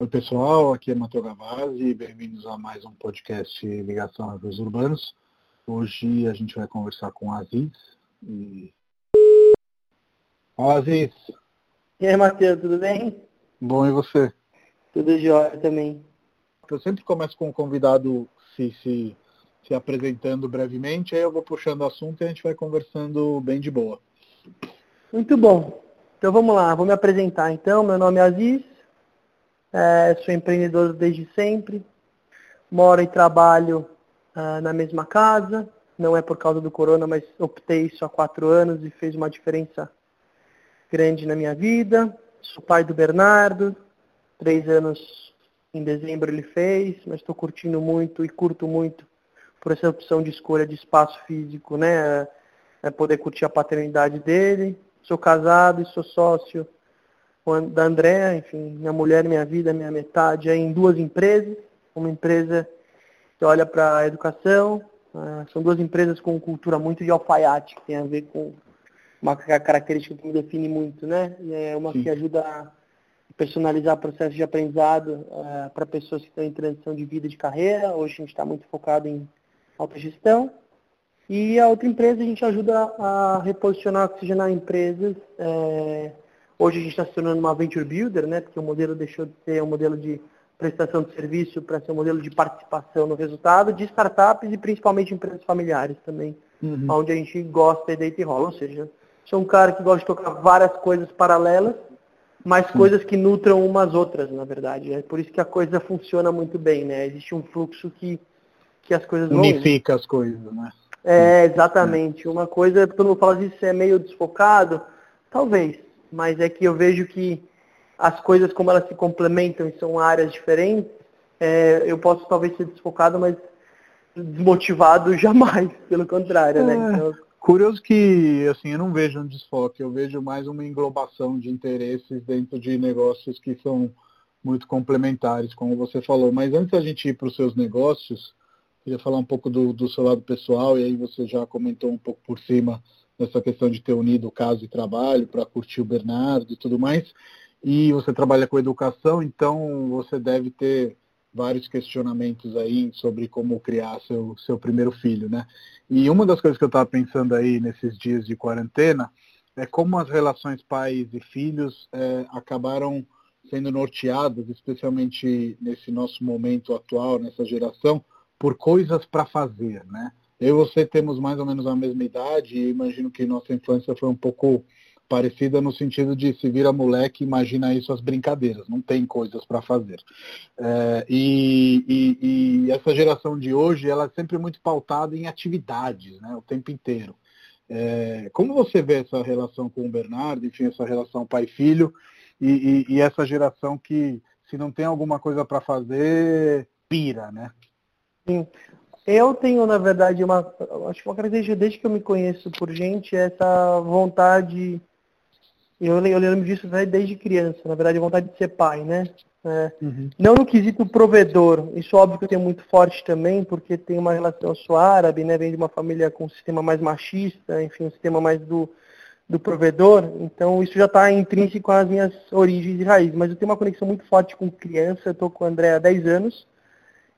Oi pessoal, aqui é Matheus Gavazzi e bem-vindos a mais um podcast Ligação aos Urbanos. Hoje a gente vai conversar com a Aziz. E... Olá Aziz! E aí Matheus, tudo bem? Bom, e você? Tudo jóia também. Eu sempre começo com o convidado se, se, se apresentando brevemente, aí eu vou puxando o assunto e a gente vai conversando bem de boa. Muito bom. Então vamos lá, vou me apresentar então. Meu nome é Aziz, é, sou empreendedor desde sempre, moro e trabalho uh, na mesma casa, não é por causa do corona, mas optei isso há quatro anos e fez uma diferença grande na minha vida. Sou pai do Bernardo, três anos em dezembro ele fez, mas estou curtindo muito e curto muito por essa opção de escolha de espaço físico, né? É poder curtir a paternidade dele. Sou casado e sou sócio da Andréa, enfim, minha mulher, minha vida, minha metade, em duas empresas. Uma empresa que olha para a educação, uh, são duas empresas com cultura muito de alfaiate, que tem a ver com uma característica que me define muito, né? É uma Sim. que ajuda a personalizar o processo de aprendizado uh, para pessoas que estão em transição de vida e de carreira. Hoje a gente está muito focado em alta gestão. E a outra empresa a gente ajuda a reposicionar, oxigenar empresas. É, Hoje a gente está se tornando uma venture builder, né? Porque o modelo deixou de ser um modelo de prestação de serviço para ser um modelo de participação no resultado de startups e principalmente empresas familiares também, uhum. onde a gente gosta e deita e rola. Ou seja, sou um cara que gosta de tocar várias coisas paralelas, mas uhum. coisas que nutram umas outras, na verdade. É por isso que a coisa funciona muito bem, né? Existe um fluxo que, que as coisas Unifica as coisas, né? É, exatamente. Uma coisa, todo mundo fala isso é meio desfocado, talvez mas é que eu vejo que as coisas como elas se complementam e são áreas diferentes, é, eu posso talvez ser desfocado, mas desmotivado jamais, pelo contrário, né? é, né? Então, curioso que, assim, eu não vejo um desfoque, eu vejo mais uma englobação de interesses dentro de negócios que são muito complementares, como você falou. Mas antes da gente ir para os seus negócios, queria falar um pouco do, do seu lado pessoal, e aí você já comentou um pouco por cima nessa questão de ter unido casa e trabalho para curtir o Bernardo e tudo mais. E você trabalha com educação, então você deve ter vários questionamentos aí sobre como criar seu, seu primeiro filho, né? E uma das coisas que eu estava pensando aí nesses dias de quarentena é como as relações pais e filhos é, acabaram sendo norteadas, especialmente nesse nosso momento atual, nessa geração, por coisas para fazer, né? Eu e você temos mais ou menos a mesma idade e imagino que nossa infância foi um pouco parecida no sentido de se vira moleque, imagina aí suas brincadeiras, não tem coisas para fazer. É, e, e, e, essa geração de hoje, ela é sempre muito pautada em atividades, né, o tempo inteiro. É, como você vê essa relação com o Bernardo, enfim, essa relação pai-filho, e, e, essa geração que, se não tem alguma coisa para fazer, pira, né? Sim. Eu tenho, na verdade, uma, acho que uma característica desde que eu me conheço por gente, é essa vontade, eu, eu lembro disso desde criança, na verdade, a vontade de ser pai, né? É, uhum. Não no quesito provedor, isso óbvio que eu tenho muito forte também, porque tem uma relação, eu sou árabe, né? Vem de uma família com um sistema mais machista, enfim, um sistema mais do, do provedor, então isso já está intrínseco às minhas origens e raízes, mas eu tenho uma conexão muito forte com criança, eu estou com o André há 10 anos,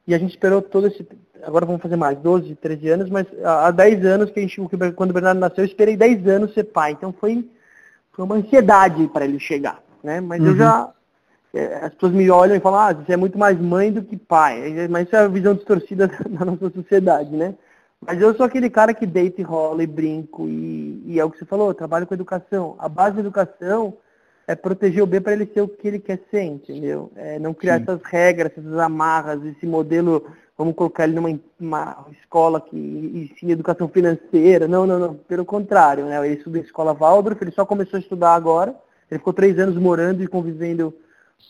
e a gente esperou todo esse. Agora vamos fazer mais, 12, 13 anos, mas há 10 anos que a gente, quando o Bernardo nasceu, eu esperei 10 anos ser pai. Então foi, foi uma ansiedade para ele chegar. Né? Mas uhum. eu já. É, as pessoas me olham e falam, ah, você é muito mais mãe do que pai. Mas isso é a visão distorcida da nossa sociedade, né? Mas eu sou aquele cara que deita e rola e brinco. E, e é o que você falou, trabalho com educação. A base da educação é proteger o B para ele ser o que ele quer ser, entendeu? É não criar Sim. essas regras, essas amarras, esse modelo, vamos colocar ele numa escola que ensina educação financeira. Não, não, não. Pelo contrário, né? Ele estuda em escola Waldorf, ele só começou a estudar agora. Ele ficou três anos morando e convivendo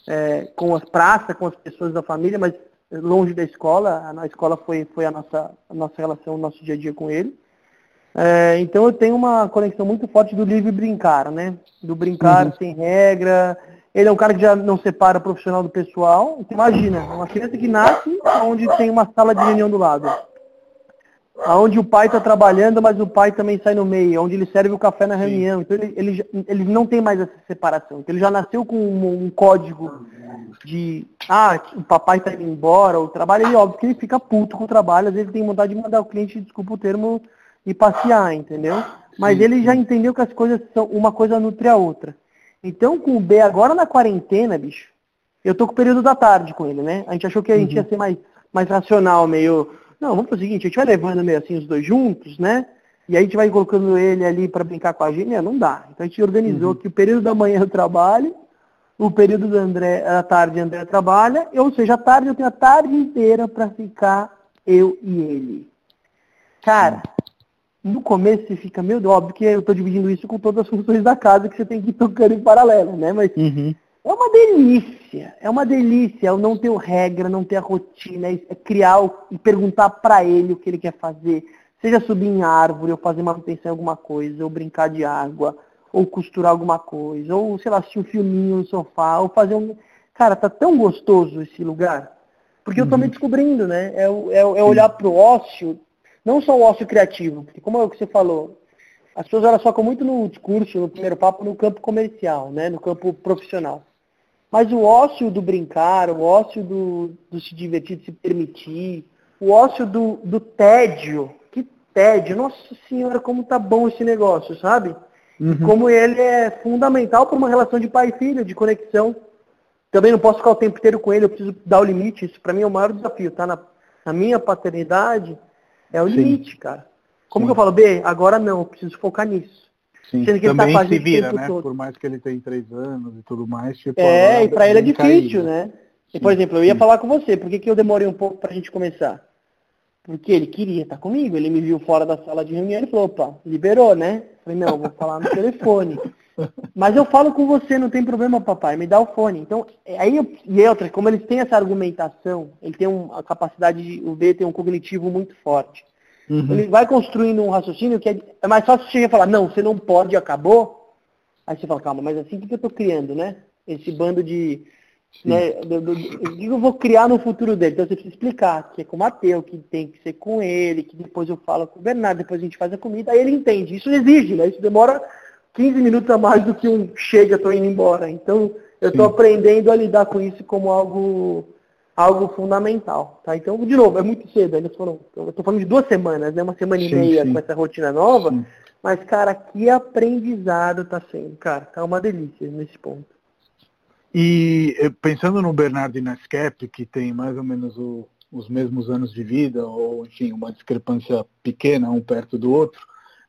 é, com as praças, com as pessoas da família, mas longe da escola. A escola foi, foi a, nossa, a nossa relação, o nosso dia a dia com ele. É, então eu tenho uma conexão muito forte do livre brincar, né? Do brincar uhum. sem regra. Ele é um cara que já não separa o profissional do pessoal. Imagina, uma criança que nasce onde tem uma sala de reunião do lado. onde o pai está trabalhando, mas o pai também sai no meio, onde ele serve o café na reunião. Sim. Então ele, ele, ele não tem mais essa separação. Então ele já nasceu com um, um código de ah, o papai está indo embora, o trabalho, ele óbvio que ele fica puto com o trabalho, às vezes ele tem vontade de mandar o cliente, desculpa o termo, e passear, entendeu? Mas sim, ele já entendeu que as coisas são, uma coisa nutre a outra. Então com o B agora na quarentena, bicho, eu tô com o período da tarde com ele, né? A gente achou que a gente uhum. ia ser mais, mais racional, meio não, vamos fazer o seguinte, a gente vai levando meio assim os dois juntos, né? E aí a gente vai colocando ele ali para brincar com a gente, não dá. Então a gente organizou uhum. que o período da manhã eu trabalho, o período da, André, da tarde André trabalha, ou seja, a tarde eu tenho a tarde inteira para ficar eu e ele. Cara, no começo você fica, meu Deus, óbvio que eu estou dividindo isso com todas as funções da casa que você tem que ir tocando em paralelo, né? Mas uhum. É uma delícia, é uma delícia eu não ter regra, não ter a rotina, é, é criar e perguntar para ele o que ele quer fazer. Seja subir em árvore, ou fazer manutenção em alguma coisa, ou brincar de água, ou costurar alguma coisa, ou, sei lá, assistir um filminho no sofá, ou fazer um. Cara, tá tão gostoso esse lugar. Porque uhum. eu tô me uhum. descobrindo, né? É, é, é olhar pro ócio, não só o ócio criativo, porque como é o que você falou, as pessoas elas focam muito no discurso, no primeiro papo, no campo comercial, né? no campo profissional. Mas o ócio do brincar, o ócio do, do se divertir, de se permitir, o ócio do, do tédio, que tédio, nossa senhora, como tá bom esse negócio, sabe? Uhum. Como ele é fundamental para uma relação de pai e filho, de conexão. Também não posso ficar o tempo inteiro com ele, eu preciso dar o limite. Isso para mim é o maior desafio, tá? Na, na minha paternidade, é o Sim. limite, cara. Como Sim. que eu falo, B, agora não, eu preciso focar nisso. Sim, que também tá se vira, né? Todo. Por mais que ele tenha três anos e tudo mais. Tipo, é, e para ele é difícil, né? E, por exemplo, eu ia falar com você, por que, que eu demorei um pouco para a gente começar? Porque ele queria estar comigo, ele me viu fora da sala de reunião e falou, opa, liberou, né? falei, não, vou falar no telefone. Mas eu falo com você, não tem problema, papai, me dá o fone. Então, é, aí eu, e outra, como eles têm essa argumentação, ele tem um, a capacidade de, o B tem um cognitivo muito forte. Uhum. Ele vai construindo um raciocínio que é, é mais fácil você falar, não, você não pode, acabou. Aí você fala, calma, mas assim o que eu estou criando, né? Esse bando de. Né, do, do, o que eu vou criar no futuro dele? Então você precisa explicar que é com o Mateus, que tem que ser com ele, que depois eu falo com o Bernardo, depois a gente faz a comida, aí ele entende. Isso exige, né? Isso demora 15 minutos a mais do que um chega, estou indo embora. Então eu estou aprendendo a lidar com isso como algo algo fundamental. Tá? Então, de novo, é muito cedo, ainda foram, eu estou falando de duas semanas, né? uma semana sim, e meia sim. com essa rotina nova, sim. mas, cara, que aprendizado está sendo, cara, tá uma delícia nesse ponto. E eh, pensando no Bernardo e na Skep, que tem mais ou menos o, os mesmos anos de vida, ou enfim, uma discrepância pequena um perto do outro,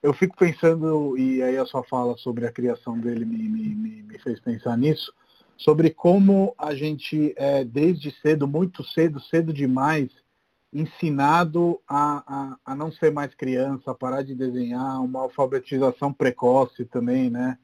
eu fico pensando, e aí a sua fala sobre a criação dele me, me, me fez pensar nisso, sobre como a gente, é, desde cedo, muito cedo, cedo demais, ensinado a, a, a, não ser mais criança, a parar de desenhar, uma alfabetização precoce também, né?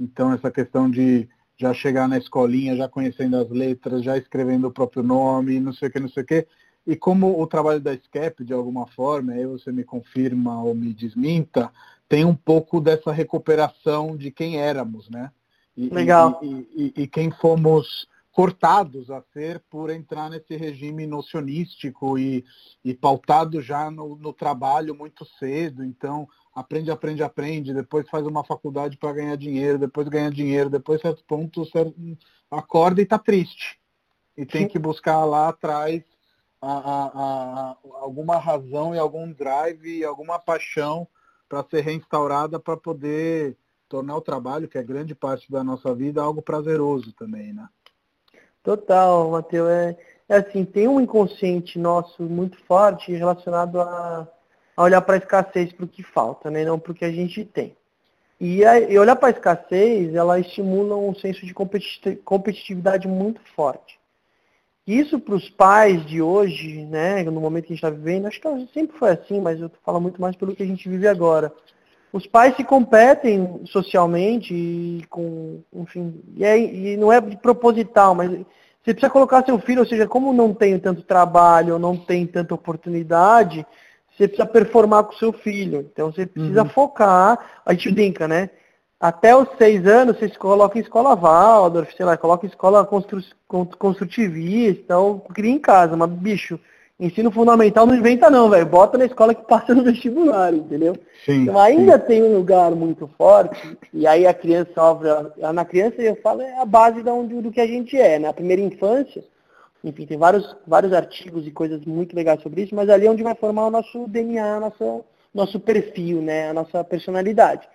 Então essa questão de já chegar na escolinha, já conhecendo as letras, já escrevendo o próprio nome, não sei o que, não sei o que. E como o trabalho da SCAP, de alguma forma, aí você me confirma ou me desminta, tem um pouco dessa recuperação de quem éramos, né? E, Legal. E, e, e, quem fomos cortados a ser por entrar nesse regime nocionístico e, e pautado já no, no trabalho muito cedo. Então, aprende, aprende, aprende, depois faz uma faculdade para ganhar dinheiro, depois ganha dinheiro, depois certo ponto certo, acorda e está triste. E tem que buscar lá atrás a, a, a, alguma razão e algum drive e alguma paixão para ser reinstaurada para poder tornar o trabalho, que é grande parte da nossa vida, algo prazeroso também, né? Total, Matheus. É, é assim, tem um inconsciente nosso muito forte relacionado a, a olhar para a escassez para o que falta, né? não para o que a gente tem. E, a, e olhar para a escassez, ela estimula um senso de competitividade muito forte. Isso para os pais de hoje, né, no momento que a gente está vivendo, acho que sempre foi assim, mas eu falo muito mais pelo que a gente vive agora os pais se competem socialmente e com, enfim, e, é, e não é de proposital, mas você precisa colocar seu filho, ou seja, como não tem tanto trabalho, não tem tanta oportunidade, você precisa performar com seu filho. Então você precisa uhum. focar, a gente brinca, né? Até os seis anos você coloca em escola Waldorf, sei lá, coloca em escola constru, construtivista, ou cria em casa, mas bicho, ensino fundamental não inventa não, velho. Bota na escola que passa no vestibular, entendeu? Sim, então ainda sim. tem um lugar muito forte, e aí a criança sofre. Na criança eu falo é a base do, do que a gente é, na primeira infância. Enfim, tem vários, vários artigos e coisas muito legais sobre isso, mas ali é onde vai formar o nosso DNA, nosso, nosso perfil, né? A nossa personalidade.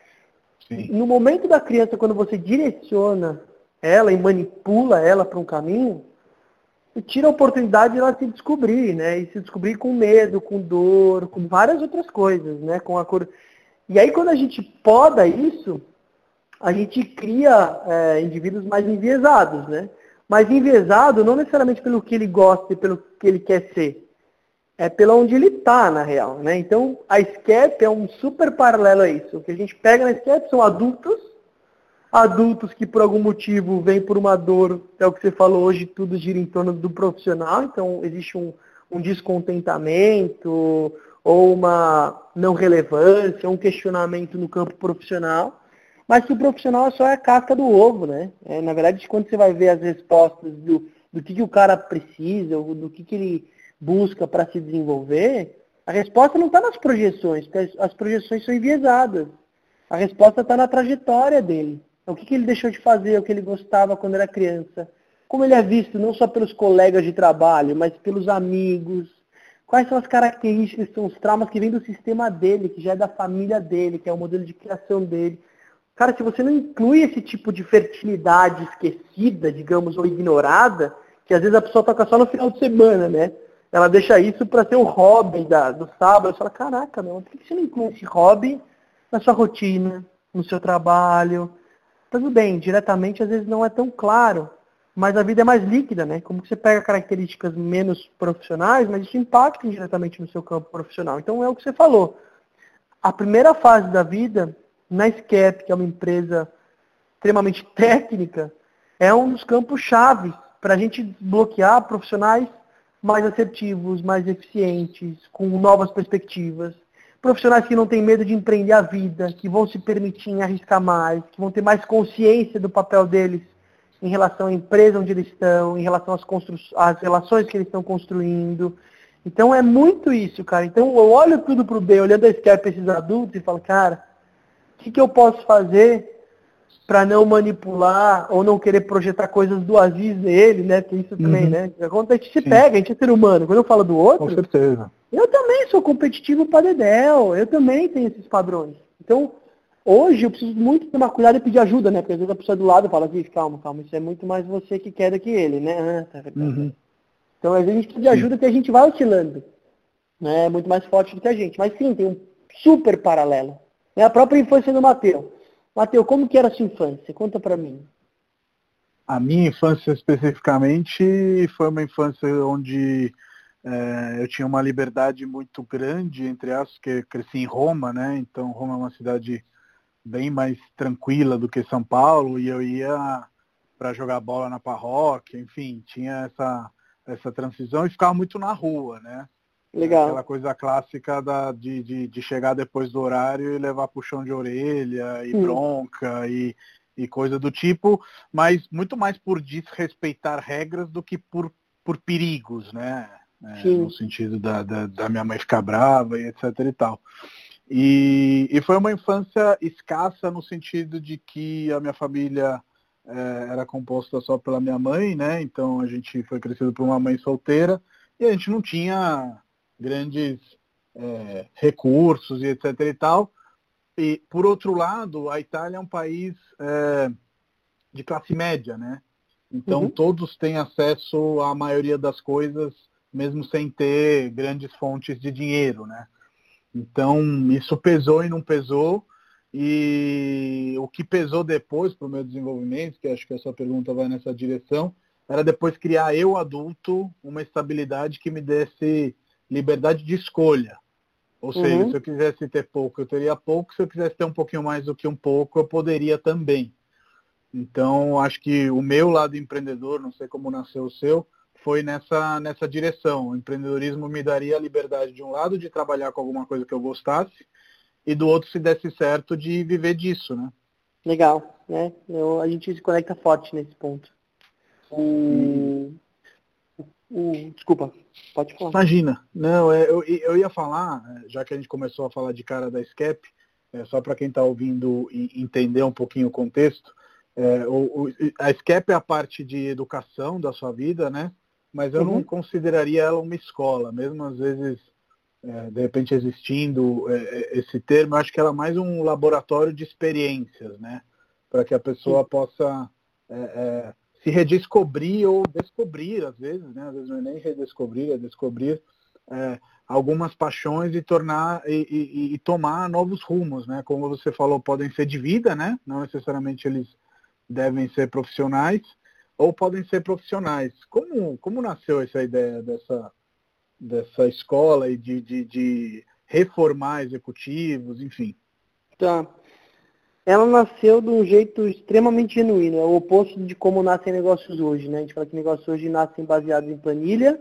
Sim. No momento da criança, quando você direciona ela e manipula ela para um caminho, tira a oportunidade de ela se descobrir, né? E se descobrir com medo, com dor, com várias outras coisas, né? Com a cor. E aí quando a gente poda isso, a gente cria é, indivíduos mais enviesados, né? Mas enviesado não necessariamente pelo que ele gosta e pelo que ele quer ser. É pela onde ele está, na real. Né? Então, a SCAP é um super paralelo a isso. O que a gente pega na SCAP são adultos, adultos que por algum motivo vêm por uma dor, é o que você falou hoje, tudo gira em torno do profissional, então existe um, um descontentamento ou uma não relevância, um questionamento no campo profissional. Mas que o profissional só é a casca do ovo, né? É, na verdade, quando você vai ver as respostas do, do que, que o cara precisa, do que, que ele busca para se desenvolver, a resposta não está nas projeções, porque as projeções são enviesadas. A resposta está na trajetória dele. O que, que ele deixou de fazer, o que ele gostava quando era criança. Como ele é visto não só pelos colegas de trabalho, mas pelos amigos. Quais são as características, são os traumas que vêm do sistema dele, que já é da família dele, que é o modelo de criação dele. Cara, se você não inclui esse tipo de fertilidade esquecida, digamos, ou ignorada, que às vezes a pessoa toca só no final de semana, né? Ela deixa isso para ser o hobby da, do sábado. Você fala, caraca, meu, por que você não inclui esse hobby na sua rotina, no seu trabalho? Tudo bem, diretamente às vezes não é tão claro, mas a vida é mais líquida, né? Como você pega características menos profissionais, mas isso impacta diretamente no seu campo profissional. Então é o que você falou. A primeira fase da vida na SCAP, que é uma empresa extremamente técnica, é um dos campos chaves para a gente bloquear profissionais mais assertivos, mais eficientes, com novas perspectivas. Profissionais que não têm medo de empreender a vida, que vão se permitir arriscar mais, que vão ter mais consciência do papel deles em relação à empresa onde eles estão, em relação às, às relações que eles estão construindo. Então é muito isso, cara. Então eu olho tudo o B, olhando a SCAP para esses adultos e falo, cara, o que, que eu posso fazer para não manipular ou não querer projetar coisas do Aziz nele, né? Que isso também, Uhum. né? A gente se Sim. pega, a gente é ser humano. Quando eu falo do Com outro, certeza. eu também sou competitivo para Dedéu. Eu também tenho esses padrões. Então, hoje eu preciso muito tomar cuidado e pedir ajuda, né? Porque às vezes a pessoa do lado fala assim, calma, calma, isso é muito mais você que quer do que ele, né? Ah, tá, tá, tá. Uhum. Então, às vezes a gente precisa de ajuda que a gente vai oscilando. Né? É muito mais forte do que a gente. Mas sim, tem um super paralelo. É a própria infância do Mateus. Mateus, como que era a sua infância? Conta pra mim. A minha infância especificamente foi uma infância onde eh, eu tinha uma liberdade muito grande, entre aspas, que cresci em Roma, né? Então Roma é uma cidade bem mais tranquila do que São Paulo e eu ia para jogar bola na paróquia, enfim, tinha essa, essa transição e ficava muito na rua, né? Legal. Aquela coisa clássica da, de, de, de chegar depois do horário e levar puxão de orelha e Hum. bronca e, e coisa do tipo, mas muito mais por desrespeitar regras do que por, por perigos, né? É, no sentido da, da, da minha mãe ficar brava e etc e tal. E, e foi uma infância escassa no sentido de que a minha família eh, era composta só pela minha mãe, né? Então a gente foi crescido por uma mãe solteira e a gente não tinha grandes eh, recursos e etc e tal. E por outro lado, a Itália é um país eh, de classe média, né? Então Uhum. todos têm acesso à maioria das coisas, mesmo sem ter grandes fontes de dinheiro, né? Então isso pesou e não pesou. E o que pesou depois para o meu desenvolvimento, que acho que a sua pergunta vai nessa direção, era depois criar eu adulto uma estabilidade que me desse liberdade de escolha. Ou seja, Uhum. se eu quisesse ter pouco, eu teria pouco. Se eu quisesse ter um pouquinho mais do que um pouco, eu poderia também. Então, acho que o meu lado empreendedor, não sei como nasceu o seu, foi nessa, nessa direção. O empreendedorismo me daria a liberdade, de um lado, de trabalhar com alguma coisa que eu gostasse, e do outro, se desse certo, de viver disso, né? Legal, né? Eu- a gente se conecta forte nesse ponto. O, o... Desculpa, pode falar. Imagina. Não, é, eu, eu ia falar, já que a gente começou a falar de cara da SCAP, é, só para quem está ouvindo entender um pouquinho o contexto, é, o, o, a SCAP é a parte de educação da sua vida, né? Mas eu uhum. não consideraria ela uma escola, mesmo às vezes, é, de repente existindo é, é, esse termo, eu acho que ela é mais um laboratório de experiências, né? Para que a pessoa Sim. possa é, se redescobrir ou descobrir, às vezes, né? Às vezes não é nem redescobrir, é descobrir é, algumas paixões e tornar e, e, e, tomar novos rumos, né? Como você falou, podem ser de vida, né? Não necessariamente eles devem ser profissionais ou podem ser profissionais. Como, como nasceu essa ideia dessa, dessa escola e de, de, de reformar executivos, enfim? Tá ela nasceu de um jeito extremamente genuíno, é o oposto de como nascem negócios hoje, né? A gente fala que negócios hoje nascem baseados em planilha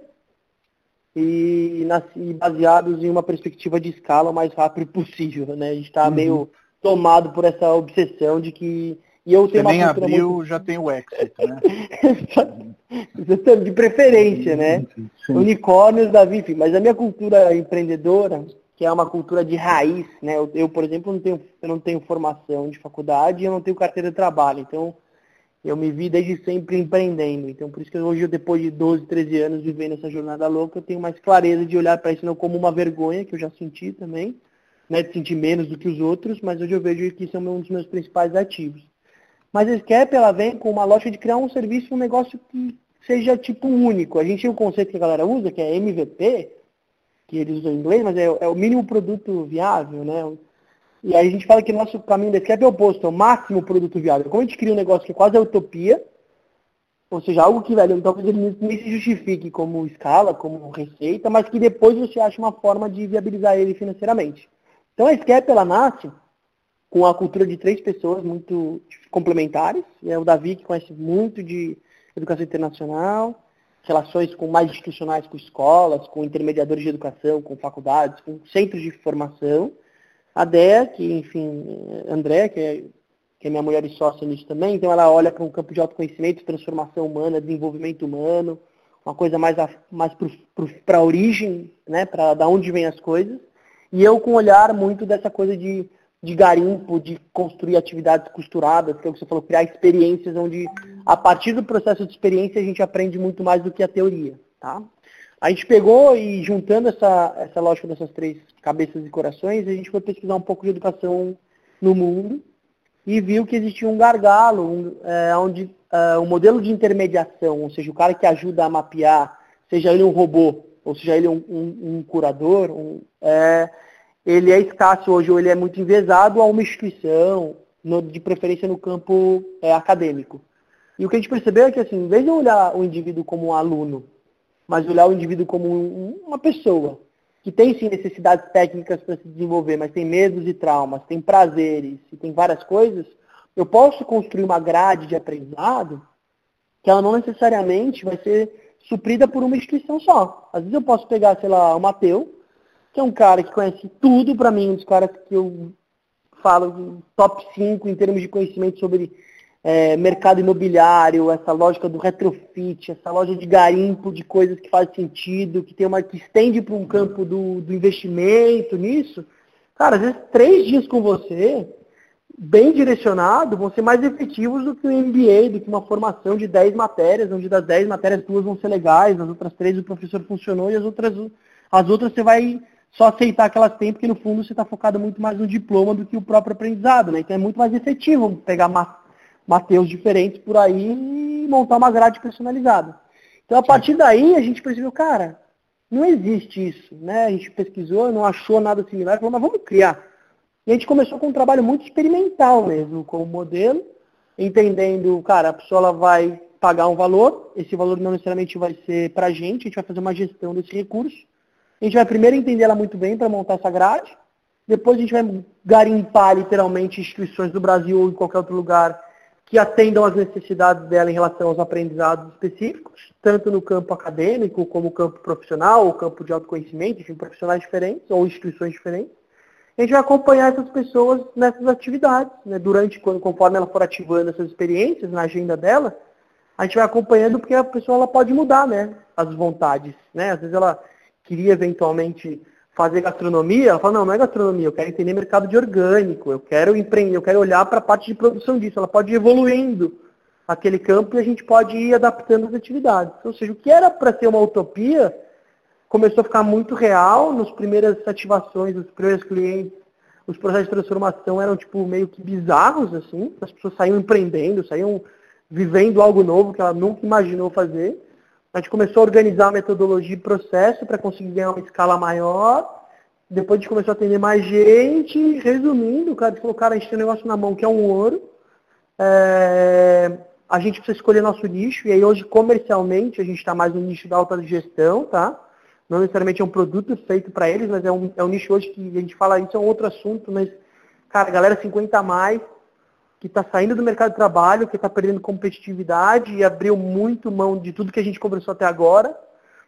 e, nascem baseados em uma perspectiva de escala o mais rápido possível, né? A gente está uhum. meio tomado por essa obsessão de que e eu tenho Você nem abriu, muito... já tem o exit, né? de preferência, né? Sim. Unicórnios da VIF, mas a minha cultura empreendedora que é uma cultura de raiz, né? Eu, eu, por exemplo, não tenho, eu não tenho formação de faculdade, eu não tenho carteira de trabalho, então eu me vi desde sempre empreendendo. Então por isso que hoje, depois de 12, 13 anos vivendo essa jornada louca, eu tenho mais clareza de olhar para isso não como uma vergonha, que eu já senti também, né? De sentir menos do que os outros, mas hoje eu vejo que isso é um dos meus principais ativos. Mas a SCAP, ela vem com uma loja de criar um serviço, um negócio que seja tipo único. A gente tem um conceito que a galera usa, que é MVP, que eles usam em inglês, mas é, é, o mínimo produto viável, né? E aí a gente fala que o nosso caminho da Scrap é o oposto, é o máximo produto viável. Como a gente cria um negócio que é quase a utopia, ou seja, algo que, velho, talvez ele nem se justifique como escala, como receita, mas que depois você acha uma forma de viabilizar ele financeiramente. Então a Scap, ela nasce com a cultura de três pessoas muito complementares. É o Davi, que conhece muito de educação internacional, relações com mais institucionais com escolas, com intermediadores de educação, com faculdades, com centros de formação. A Dea, que, enfim, André, que é, que é minha mulher e sócia nisso também, então ela olha para um campo de autoconhecimento, transformação humana, desenvolvimento humano, uma coisa mais, mais para a origem, né, para da onde vêm as coisas. E eu com um olhar muito dessa coisa de de garimpo, de construir atividades costuradas, que é o que você falou, criar experiências onde, a partir do processo de experiência, a gente aprende muito mais do que a teoria. Tá? A gente pegou e juntando essa, essa lógica dessas três cabeças e corações, a gente foi pesquisar um pouco de educação no mundo e viu que existia um gargalo, um, é, onde é, um modelo de intermediação, ou seja, o cara que ajuda a mapear, seja ele um robô, ou seja ele um, um, curador, é, ele é escasso hoje, ou ele é muito envezado a uma instituição, no, de preferência no campo é, acadêmico. E o que a gente percebeu é que, assim, em vez de olhar o indivíduo como um aluno, mas olhar o indivíduo como um, uma pessoa, que tem sim necessidades técnicas para se desenvolver, mas tem medos e traumas, tem prazeres e tem várias coisas, eu posso construir uma grade de aprendizado que ela não necessariamente vai ser suprida por uma instituição só. Às vezes eu posso pegar, sei lá, o Mateu, que é um cara que conhece tudo para mim, um dos caras que eu falo top 5 em termos de conhecimento sobre é, mercado imobiliário, essa lógica do retrofit, essa loja de garimpo de coisas que faz sentido, que tem uma que estende para um campo do, do investimento nisso. Cara, às vezes três dias com você, bem direcionado, vão ser mais efetivos do que o MBA, do que uma formação de 10 matérias, onde das 10 matérias duas vão ser legais, as outras três o professor funcionou e as outras, as outras você vai só aceitar que elas têm, porque no fundo você está focado muito mais no diploma do que o próprio aprendizado, né? Então é muito mais efetivo pegar Mateus diferentes por aí e montar uma grade personalizada. Então a partir daí a gente percebeu, cara, não existe isso, né? A gente pesquisou, não achou nada similar, falou, mas vamos criar. E a gente começou com um trabalho muito experimental mesmo, com o modelo, entendendo, cara, a pessoa ela vai pagar um valor, esse valor não necessariamente vai ser para a gente, a gente vai fazer uma gestão desse recurso, a gente vai primeiro entender ela muito bem para montar essa grade, depois a gente vai garimpar literalmente instituições do Brasil ou em qualquer outro lugar que atendam às necessidades dela em relação aos aprendizados específicos, tanto no campo acadêmico como campo profissional, ou campo de autoconhecimento, enfim, profissionais diferentes ou instituições diferentes. A gente vai acompanhar essas pessoas nessas atividades, né, durante, quando, conforme ela for ativando essas experiências na agenda dela, a gente vai acompanhando porque a pessoa ela pode mudar, né? As vontades, né? Às vezes ela queria eventualmente fazer gastronomia, ela fala, não, não é gastronomia, eu quero entender mercado de orgânico, eu quero empreender, eu quero olhar para a parte de produção disso, ela pode ir evoluindo aquele campo e a gente pode ir adaptando as atividades. Ou seja, o que era para ser uma utopia começou a ficar muito real nos primeiras ativações, os primeiros clientes, os processos de transformação eram tipo meio que bizarros assim, as pessoas saíam empreendendo, saíam vivendo algo novo que ela nunca imaginou fazer. A gente começou a organizar a metodologia e processo para conseguir ganhar uma escala maior. Depois a gente começou a atender mais gente. Resumindo, o cara falou, cara, a gente tem um negócio na mão que é um ouro. É... A gente precisa escolher nosso nicho. E aí hoje, comercialmente, a gente está mais no nicho da alta gestão, tá? Não necessariamente é um produto feito para eles, mas é um, é um nicho hoje que a gente fala, isso é um outro assunto, mas, cara, galera 50 a mais, que está saindo do mercado de trabalho, que está perdendo competitividade e abriu muito mão de tudo que a gente conversou até agora,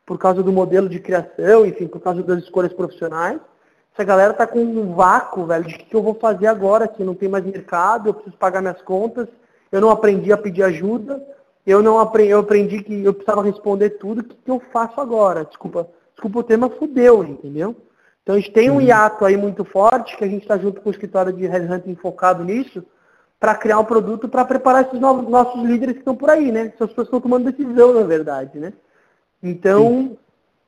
por causa do modelo de criação, enfim, por causa das escolhas profissionais. Essa galera está com um vácuo, velho, de o que eu vou fazer agora, que não tem mais mercado, eu preciso pagar minhas contas, eu não aprendi a pedir ajuda, eu não aprendi, eu aprendi que eu precisava responder tudo, o que, que eu faço agora? Desculpa, desculpa o tema, fudeu, entendeu? Então a gente tem um uhum. hiato aí muito forte, que a gente está junto com o escritório de headhunting focado nisso, para criar um produto para preparar esses novos nossos líderes que estão por aí, né? Essas pessoas estão tomando decisão, na verdade, né? Então, Sim.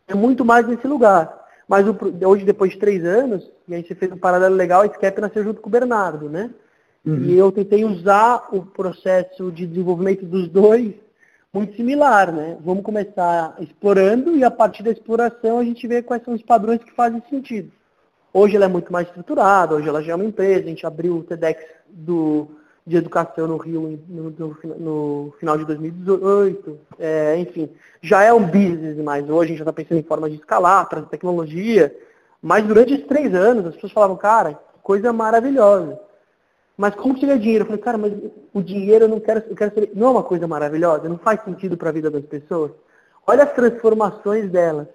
é muito mais nesse lugar. Mas o, hoje, depois de três anos, e aí você fez um paralelo legal, a Scap nasceu junto com o Bernardo, né? Uhum. E eu tentei usar o processo de desenvolvimento dos dois muito similar, né? Vamos começar explorando e a partir da exploração a gente vê quais são os padrões que fazem sentido. Hoje ela é muito mais estruturada, hoje ela já é uma empresa, a gente abriu o TEDx do, de educação no Rio no, no, no final de 2018. É, enfim, já é um business, mas hoje a gente já está pensando em formas de escalar, trazer tecnologia. Mas durante esses três anos, as pessoas falavam, cara, coisa maravilhosa. Mas como chega dinheiro? Eu falei, cara, mas o dinheiro eu não quero, eu quero saber. Não é uma coisa maravilhosa? Não faz sentido para a vida das pessoas? Olha as transformações delas.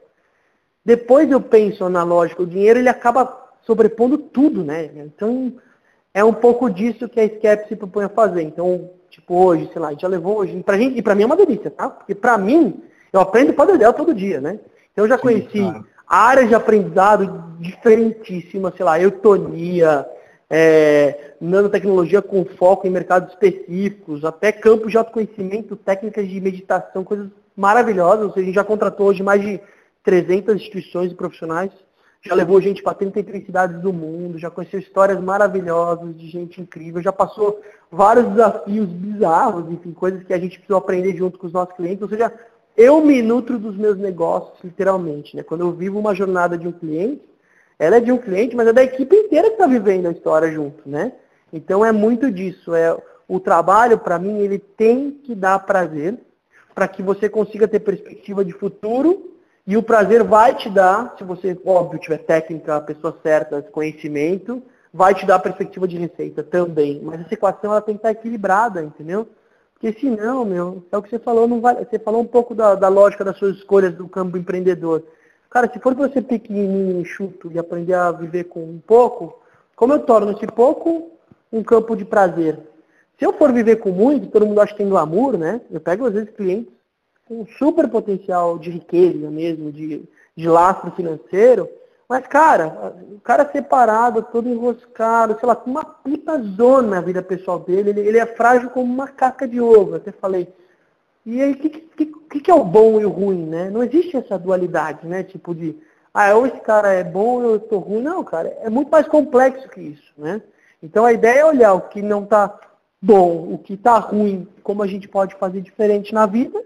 Depois eu penso na lógica, o dinheiro ele acaba sobrepondo tudo, né? Então, é um pouco disso que a SCAP se propõe a fazer. Então, tipo, hoje, sei lá, a gente já levou hoje, pra gente, e pra mim é uma delícia, tá? Porque pra mim, eu aprendo Padedel todo dia, né? Então eu já Sim, conheci claro. áreas de aprendizado diferentíssimas, sei lá, eutonia, é, nanotecnologia com foco em mercados específicos, até campos de autoconhecimento, técnicas de meditação, coisas maravilhosas. A gente já contratou hoje mais de 300 instituições e profissionais já levou gente para 33 cidades do mundo, já conheceu histórias maravilhosas de gente incrível, já passou vários desafios bizarros, enfim, coisas que a gente precisa aprender junto com os nossos clientes. Ou seja, eu me nutro dos meus negócios, literalmente. Né? Quando eu vivo uma jornada de um cliente, ela é de um cliente, mas é da equipe inteira que está vivendo a história junto. Né? Então é muito disso. É, o trabalho, para mim, ele tem que dar prazer para que você consiga ter perspectiva de futuro e o prazer vai te dar, se você, óbvio, tiver técnica, pessoa certa, conhecimento, vai te dar a perspectiva de receita também. Mas essa equação ela tem que estar equilibrada, entendeu? Porque senão, meu, é o que você falou, não vai, você falou um pouco da, da lógica das suas escolhas do campo empreendedor. Cara, se for para ser pequenininho, enxuto e aprender a viver com um pouco, como eu torno esse pouco um campo de prazer? Se eu for viver com muito, todo mundo acha que tem glamour, né? Eu pego às vezes clientes um super potencial de riqueza mesmo, de, de lastro financeiro, mas, cara, o cara separado, todo enroscado, sei lá, com uma puta zona na vida pessoal dele, ele, ele é frágil como uma casca de ovo, até falei. E aí, o que, que, que, é o bom e o ruim, né? Não existe essa dualidade, né? Tipo de, ah, ou esse cara é bom ou eu estou ruim. Não, cara, é muito mais complexo que isso, né? Então a ideia é olhar o que não está bom, o que está ruim, como a gente pode fazer diferente na vida,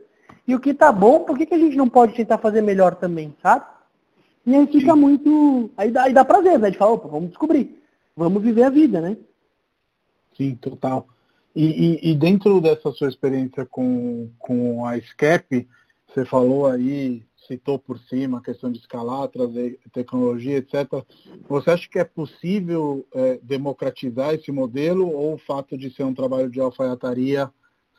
e o que tá bom, por que, que a gente não pode tentar fazer melhor também, sabe? E aí fica Sim. muito. Aí dá, aí dá prazer, né? De falar, opa, vamos descobrir. Vamos viver a vida, né? Sim, total. E, e, e, dentro dessa sua experiência com, com a SCAP, você falou aí, citou por cima a questão de escalar, trazer tecnologia, etc. Você acha que é possível é, democratizar esse modelo ou o fato de ser um trabalho de alfaiataria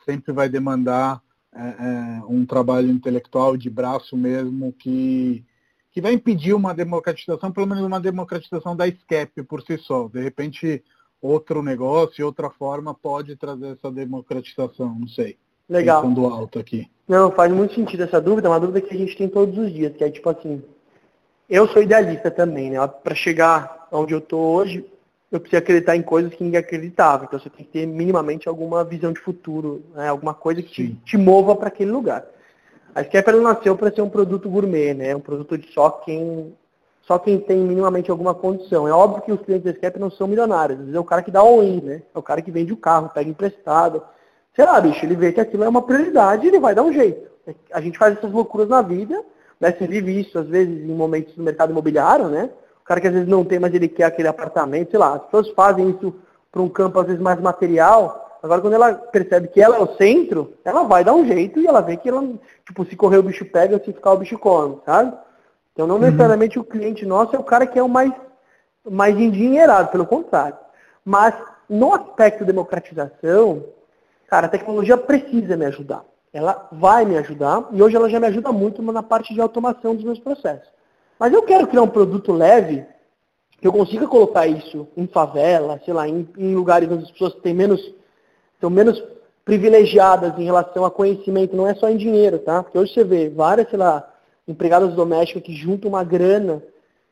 sempre vai demandar é, é, um trabalho intelectual de braço mesmo que, que vai impedir uma democratização, pelo menos uma democratização da SCAP por si só. De repente, outro negócio, outra forma pode trazer essa democratização, não sei. Legal. Pensando alto aqui. Não, faz muito sentido essa dúvida, é uma dúvida que a gente tem todos os dias, que é tipo assim, eu sou idealista também, né? Para chegar onde eu tô hoje, eu preciso acreditar em coisas que ninguém acreditava. Então você tem que ter minimamente alguma visão de futuro, né? alguma coisa que te, te, mova para aquele lugar. A Skepper nasceu para ser um produto gourmet, né? Um produto de só quem só quem tem minimamente alguma condição. É óbvio que os clientes da Skep não são milionários. Às vezes é o cara que dá all-in, né? É o cara que vende o carro, pega emprestado. Sei lá, bicho, ele vê que aquilo é uma prioridade e ele vai dar um jeito. A gente faz essas loucuras na vida, né? Vive isso, às vezes, em momentos do mercado imobiliário, né? O cara que às vezes não tem, mas ele quer aquele apartamento, sei lá. As pessoas fazem isso para um campo, às vezes, mais material. Agora, quando ela percebe que ela é o centro, ela vai dar um jeito e ela vê que ela, tipo, se correr o bicho pega, se ficar o bicho come, sabe? Então não uhum. necessariamente o cliente nosso é o cara que é o mais, mais endinheirado, pelo contrário. Mas no aspecto democratização, cara, a tecnologia precisa me ajudar. Ela vai me ajudar e hoje ela já me ajuda muito na parte de automação dos meus processos. Mas eu quero criar um produto leve que eu consiga colocar isso em favela, sei lá, em, em lugares onde as pessoas têm menos, estão menos privilegiadas em relação a conhecimento, não é só em dinheiro, tá? Porque hoje você vê várias, sei lá, empregadas domésticas que juntam uma grana,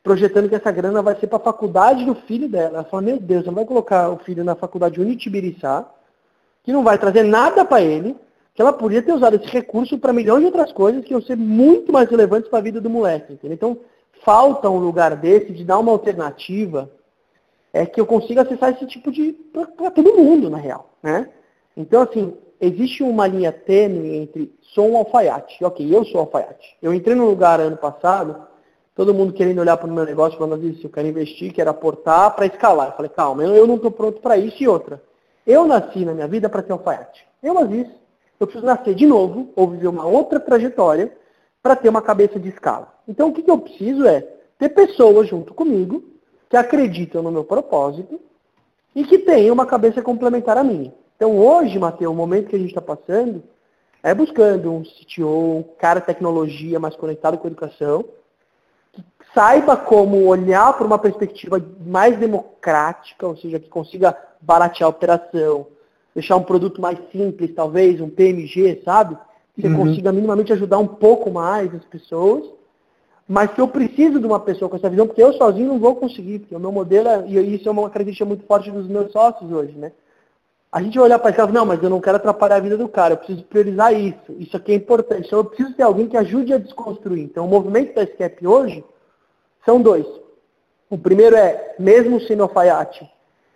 projetando que essa grana vai ser para a faculdade do filho dela. Ela fala, meu Deus, ela vai colocar o filho na faculdade Unitibiriçá, que não vai trazer nada para ele, que ela podia ter usado esse recurso para milhões de outras coisas que iam ser muito mais relevantes para a vida do moleque. Entendeu? Então, falta um lugar desse de dar uma alternativa é que eu consiga acessar esse tipo de para todo mundo, na real. Né? Então, assim, existe uma linha tênue entre sou um alfaiate. Ok, eu sou alfaiate. Eu entrei num lugar ano passado, todo mundo querendo olhar para o meu negócio, falando assim, eu quero investir, quero aportar para escalar. Eu falei, calma, eu não estou pronto para isso e outra. Eu nasci na minha vida para ser alfaiate. Eu nasci. Eu preciso nascer de novo, ou viver uma outra trajetória, para ter uma cabeça de escala. Então o que, que eu preciso é ter pessoas junto comigo que acreditam no meu propósito e que tenham uma cabeça complementar à minha. Então hoje, Matheus, o momento que a gente está passando é buscando um CTO, um cara de tecnologia mais conectado com a educação, que saiba como olhar para uma perspectiva mais democrática, ou seja, que consiga baratear a operação, deixar um produto mais simples, talvez, um PMG, sabe? Que você uhum. consiga minimamente ajudar um pouco mais as pessoas, mas que eu preciso de uma pessoa com essa visão, porque eu sozinho não vou conseguir, porque o meu modelo, é, e isso é uma característica muito forte dos meus sócios hoje, né? A gente vai olhar para isso e não, mas eu não quero atrapalhar a vida do cara, eu preciso priorizar isso. Isso aqui é importante. Então eu preciso ter alguém que ajude a desconstruir. Então o movimento da SCAP hoje são dois. O primeiro é, mesmo sendo alfaiate,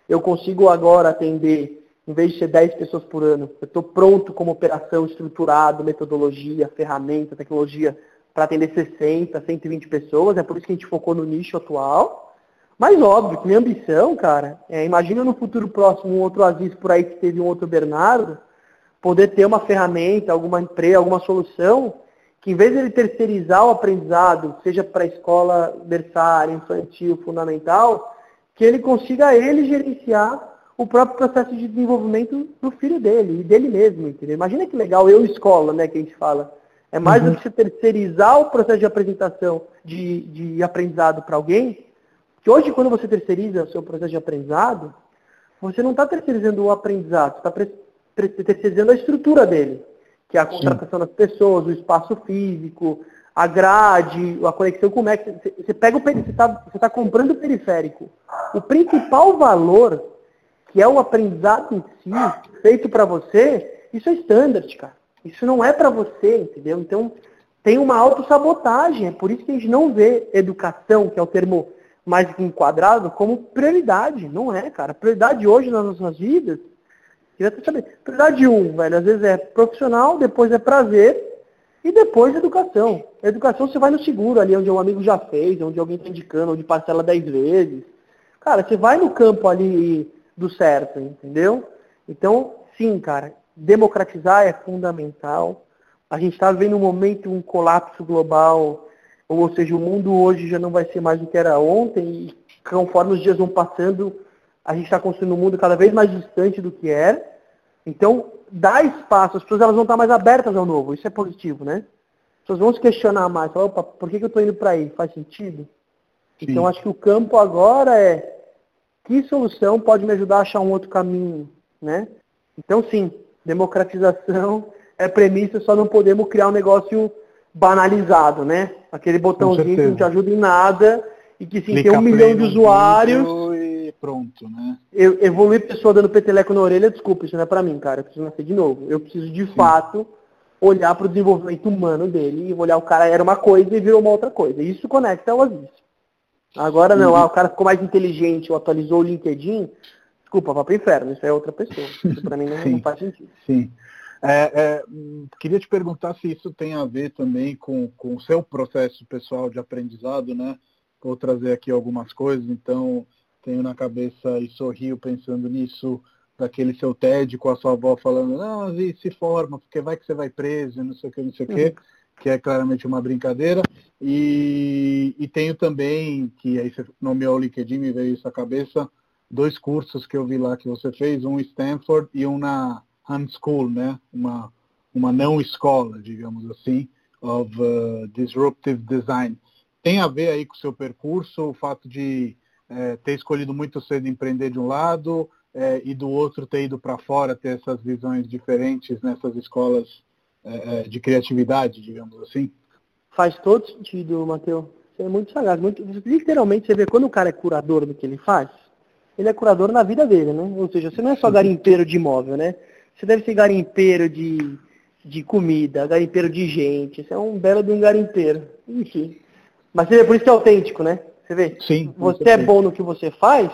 eu consigo agora atender, em vez de ser 10 pessoas por ano, eu estou pronto como operação estruturado, metodologia, ferramenta, tecnologia, para atender 60, 120 pessoas. É por isso que a gente focou no nicho atual. Mas óbvio que minha ambição, cara, é, imagina no futuro próximo um outro Aziz por aí que teve um outro Bernardo, poder ter uma ferramenta, alguma empresa, alguma solução, que em vez de ele terceirizar o aprendizado, seja para a escola berçária, infantil, fundamental, que ele consiga ele gerenciar o próprio processo de desenvolvimento do filho dele e dele mesmo, entendeu? Imagina que legal, eu escola, né, que a gente fala. É mais uhum. do que você terceirizar o processo de apresentação, de, de aprendizado para alguém, que hoje, quando você terceiriza o seu processo de aprendizado, você não está terceirizando o aprendizado, você está terceirizando a estrutura dele, que é a contratação Sim. das pessoas, o espaço físico, a grade, a conexão com o MEC. Você, pega o você está tá comprando o periférico. O principal valor, que é o aprendizado em si, feito para você, isso é standard, cara. Isso não é para você, entendeu? Então, tem uma autossabotagem. É por isso que a gente não vê educação, que é o termo mais enquadrado como prioridade. Não é, cara. Prioridade hoje nas nossas vidas, queria até saber. Prioridade um, velho, às vezes é profissional, depois é prazer e depois educação. educação você vai no seguro ali, onde um amigo já fez, onde alguém está indicando, onde parcela 10 vezes. Cara, você vai no campo ali do certo, entendeu? Então, sim, cara, democratizar é fundamental. A gente está vendo um momento, um colapso global ou seja, o mundo hoje já não vai ser mais o que era ontem e conforme os dias vão passando, a gente está construindo um mundo cada vez mais distante do que era. Então, dá espaço, as pessoas elas vão estar mais abertas ao novo, isso é positivo, né? As pessoas vão se questionar mais, falar, opa, por que, que eu estou indo para aí? Faz sentido? Sim. Então, acho que o campo agora é que solução pode me ajudar a achar um outro caminho, né? Então, sim, democratização é premissa, só não podemos criar um negócio banalizado, né? Aquele botãozinho que não te ajuda em nada e que sim, tem um milhão de usuários. E pronto, né? Eu evoluir pessoa dando peteleco na orelha, desculpa, isso não é para mim, cara. Eu preciso nascer de novo. Eu preciso de sim. fato olhar para o desenvolvimento humano dele e olhar o cara era uma coisa e virou uma outra coisa. Isso conecta ao Aziz. Agora não, ah, o cara ficou mais inteligente ou atualizou o LinkedIn, desculpa, vai pro inferno, isso é outra pessoa. Isso para mim não, não, faz sentido. Sim. É, é, queria te perguntar se isso tem a ver também com, com o seu processo pessoal de aprendizado, né? Vou trazer aqui algumas coisas, então tenho na cabeça e sorrio pensando nisso, daquele seu TED com a sua avó falando, não, se forma, porque vai que você vai preso, não sei o que, não sei o que, uhum. que é claramente uma brincadeira. E, e tenho também, que aí você nomeou o LinkedIn, me veio isso à cabeça, dois cursos que eu vi lá que você fez, um Stanford e um na Unschool, né? Uma, uma não escola, digamos assim, of uh, Disruptive Design. Tem a ver aí com o seu percurso, o fato de é, ter escolhido muito cedo empreender de um lado é, e do outro ter ido para fora, ter essas visões diferentes nessas escolas é, de criatividade, digamos assim? Faz todo sentido, Matheus. Você é muito sagaz. Muito, literalmente, você vê quando o cara é curador do que ele faz, ele é curador na vida dele, né? Ou seja, você não é só garimpeiro de imóvel, né? Você deve ser garimpeiro de, de comida, garimpeiro de gente. Você é um belo de um garimpeiro. Enfim. Mas você vê, por isso que é autêntico, né? Você vê? Sim. Você é bom no que você faz,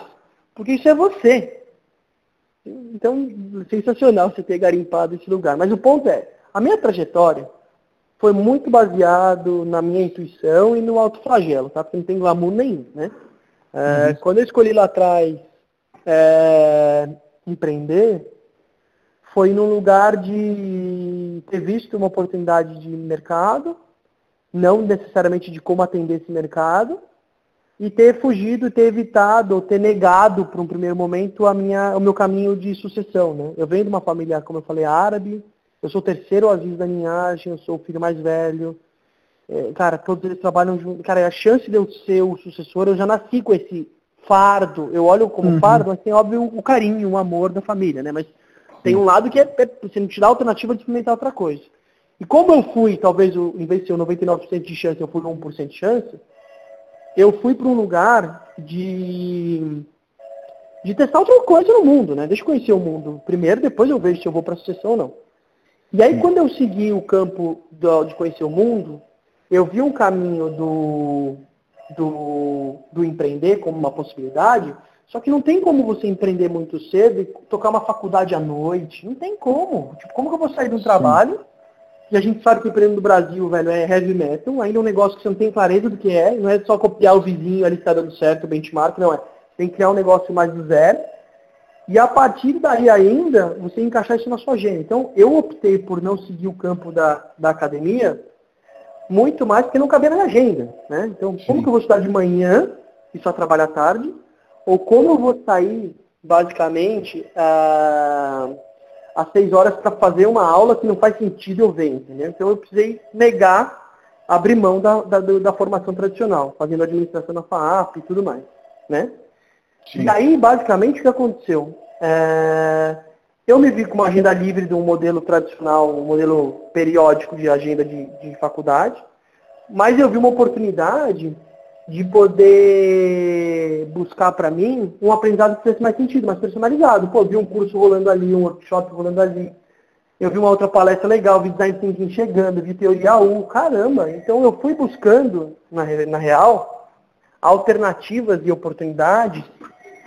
porque isso é você. Então, sensacional você ter garimpado esse lugar. Mas o ponto é, a minha trajetória foi muito baseado na minha intuição e no autoflagelo, tá? Porque não tem glamour nenhum, né? É, uhum. Quando eu escolhi lá atrás é, empreender, foi num lugar de ter visto uma oportunidade de mercado, não necessariamente de como atender esse mercado, e ter fugido, ter evitado, ter negado por um primeiro momento a minha, o meu caminho de sucessão. Né? Eu venho de uma família, como eu falei, árabe, eu sou o terceiro aziz da linhagem, eu sou o filho mais velho. É, cara, todos eles trabalham junto. Cara, a chance de eu ser o sucessor, eu já nasci com esse fardo. Eu olho como uhum. fardo, mas tem óbvio o carinho, o amor da família, né? Mas tem um lado que é, é você não te dá a alternativa de experimentar outra coisa. E como eu fui, talvez, em vez de ser 99% de chance, eu fui 1% de chance, eu fui para um lugar de, de testar outra coisa no mundo, né? Deixa eu conhecer o mundo primeiro, depois eu vejo se eu vou para a sucessão ou não. E aí, quando eu segui o campo do, de conhecer o mundo, eu vi um caminho do, do, do empreender como uma possibilidade, só que não tem como você empreender muito cedo e tocar uma faculdade à noite. Não tem como. Tipo, como que eu vou sair do trabalho? E a gente sabe que o empreendendo no Brasil, velho, é heavy metal, ainda é um negócio que você não tem clareza do que é, não é só copiar o vizinho ali está dando certo, o benchmark, não é. Tem que criar um negócio mais do zero. E a partir daí ainda, você encaixar isso na sua agenda. Então, eu optei por não seguir o campo da, da academia, muito mais porque não cabia na minha agenda. Né? Então, como que eu vou estudar de manhã e só trabalhar à tarde? ou como eu vou sair, basicamente, ah, às seis horas para fazer uma aula que não faz sentido eu ver, entendeu? Então eu precisei negar, abrir mão da, da, da formação tradicional, fazendo administração na FAAP e tudo mais, né? Sim. E aí, basicamente, o que aconteceu? É, eu me vi com uma agenda livre de um modelo tradicional, um modelo periódico de agenda de, de faculdade, mas eu vi uma oportunidade de poder buscar para mim um aprendizado que fizesse mais sentido, mais personalizado. Pô, vi um curso rolando ali, um workshop rolando ali. Eu vi uma outra palestra legal, vi design thinking chegando, vi teoria U, caramba. Então eu fui buscando, na, na real, alternativas e oportunidades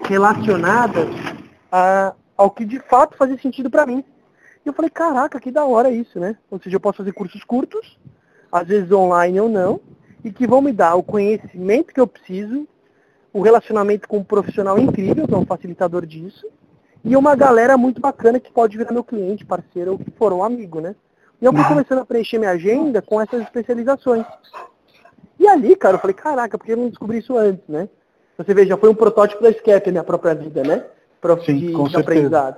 relacionadas a, ao que de fato fazia sentido para mim. E eu falei, caraca, que da hora isso, né? Ou seja, eu posso fazer cursos curtos, às vezes online ou não, e que vão me dar o conhecimento que eu preciso, o relacionamento com um profissional incrível, que é um facilitador disso, e uma galera muito bacana que pode virar meu cliente, parceiro ou que for um amigo, né? E eu fui começando a preencher minha agenda com essas especializações. E ali, cara, eu falei, caraca, por que eu não descobri isso antes, né? Você vê, já foi um protótipo da Skep, a minha própria vida, né? Prof Sim, de, de aprendizado.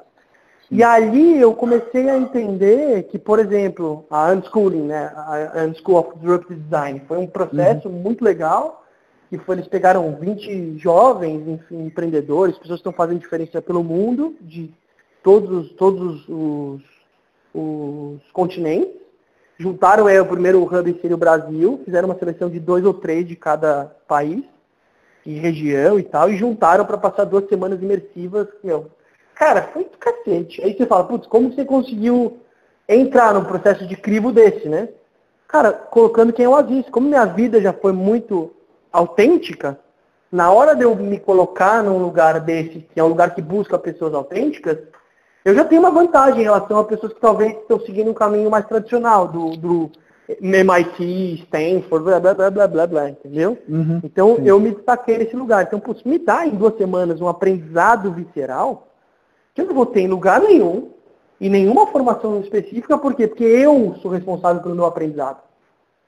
E ali eu comecei a entender que, por exemplo, a Unschooling, né, a Unschool of Disruptive Design, foi um processo uhum. muito legal, que foi, eles pegaram 20 jovens, enfim, empreendedores, pessoas que estão fazendo diferença pelo mundo, de todos, todos os, os continentes, juntaram é, o primeiro hub seria o Brasil, fizeram uma seleção de dois ou três de cada país e região e tal, e juntaram para passar duas semanas imersivas. Meu, cara, foi do cacete. Aí você fala, putz, como você conseguiu entrar num processo de crivo desse, né? Cara, colocando quem eu aviso. Como minha vida já foi muito autêntica, na hora de eu me colocar num lugar desse, que é um lugar que busca pessoas autênticas, eu já tenho uma vantagem em relação a pessoas que talvez estão seguindo um caminho mais tradicional, do, do MIT, Stanford, blá, blá, blá, blá, blá, blá entendeu? Uhum, então, sim. eu me destaquei nesse lugar. Então, putz, me dá em duas semanas um aprendizado visceral que eu não vou ter em lugar nenhum e nenhuma formação específica, por quê? Porque eu sou responsável pelo meu aprendizado.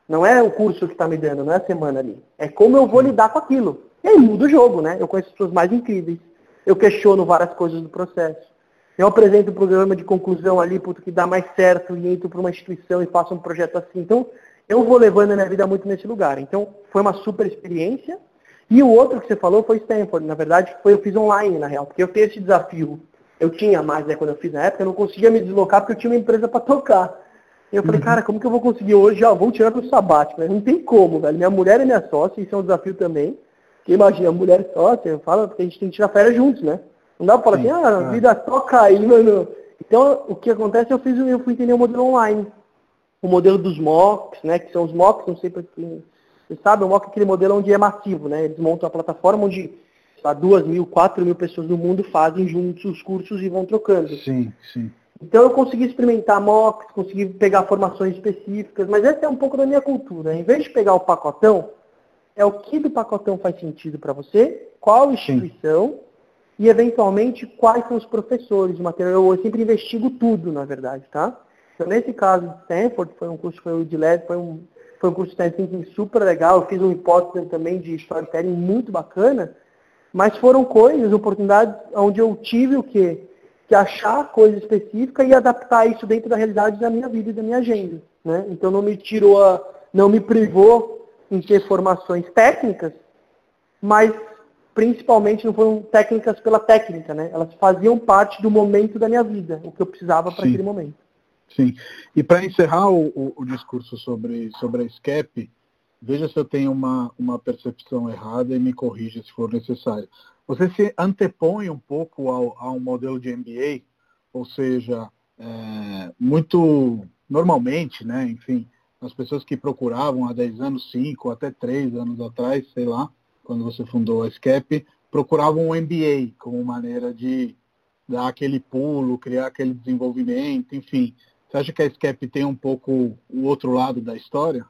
Não é o curso que está me dando, não é a semana ali. É como eu vou lidar com aquilo. E aí muda o jogo, né? Eu conheço as pessoas mais incríveis. Eu questiono várias coisas do processo. Eu apresento um programa de conclusão ali, puto, que dá mais certo e entro para uma instituição e faço um projeto assim. Então, eu vou levando a minha vida muito nesse lugar. Então, foi uma super experiência. E o outro que você falou foi Stanford. Na verdade, foi eu fiz online, na real, porque eu tenho esse desafio. Eu tinha mais, né, quando eu fiz na época, eu não conseguia me deslocar porque eu tinha uma empresa para tocar. E eu falei, uhum. cara, como que eu vou conseguir hoje? Já vou tirar para o sabático. Não tem como, velho. Minha mulher é minha sócia, isso é um desafio também. Porque imagina, mulher sócia, fala, porque a gente tem que tirar férias juntos, né? Não dá pra falar Sim, assim, ah, a vida toca aí, mano. Então, o que acontece, eu fiz, eu fui entender o modelo online. O modelo dos mocks, né? Que são os mocks, não sei para quem você sabe, o mock é aquele modelo onde é massivo, né? Eles montam a plataforma onde lá, duas mil, quatro mil pessoas no mundo fazem juntos os cursos e vão trocando. Sim, sim. Então eu consegui experimentar mocks, consegui pegar formações específicas, mas essa é um pouco da minha cultura. Em vez de pegar o pacotão, é o que do pacotão faz sentido para você, qual instituição Sim. E, eventualmente, quais são os professores de material. Eu sempre investigo tudo, na verdade, tá? Então, nesse caso de Stanford, foi um curso, foi o de LED, foi um, foi um curso de Stanford super legal. Eu fiz um hipótese também de storytelling muito bacana, mas foram coisas, oportunidades onde eu tive o quê? Que achar coisa específica e adaptar isso dentro da realidade da minha vida e da minha agenda. Né? Então não me tirou a, não me privou em ter formações técnicas, mas principalmente não foram técnicas pela técnica, né? Elas faziam parte do momento da minha vida, o que eu precisava para aquele momento. Sim. E para encerrar o, o, o, discurso sobre, sobre a SCAP, veja se eu tenho uma, uma percepção errada e me corrija se for necessário. Você se antepõe um pouco ao, ao modelo de MBA, ou seja, é, muito normalmente, né, enfim, as pessoas que procuravam há 10 anos, 5, até 3 anos atrás, sei lá, quando você fundou a SCAP, procuravam um MBA como maneira de dar aquele pulo, criar aquele desenvolvimento, enfim. Você acha que a SCAP tem um pouco o outro lado da história?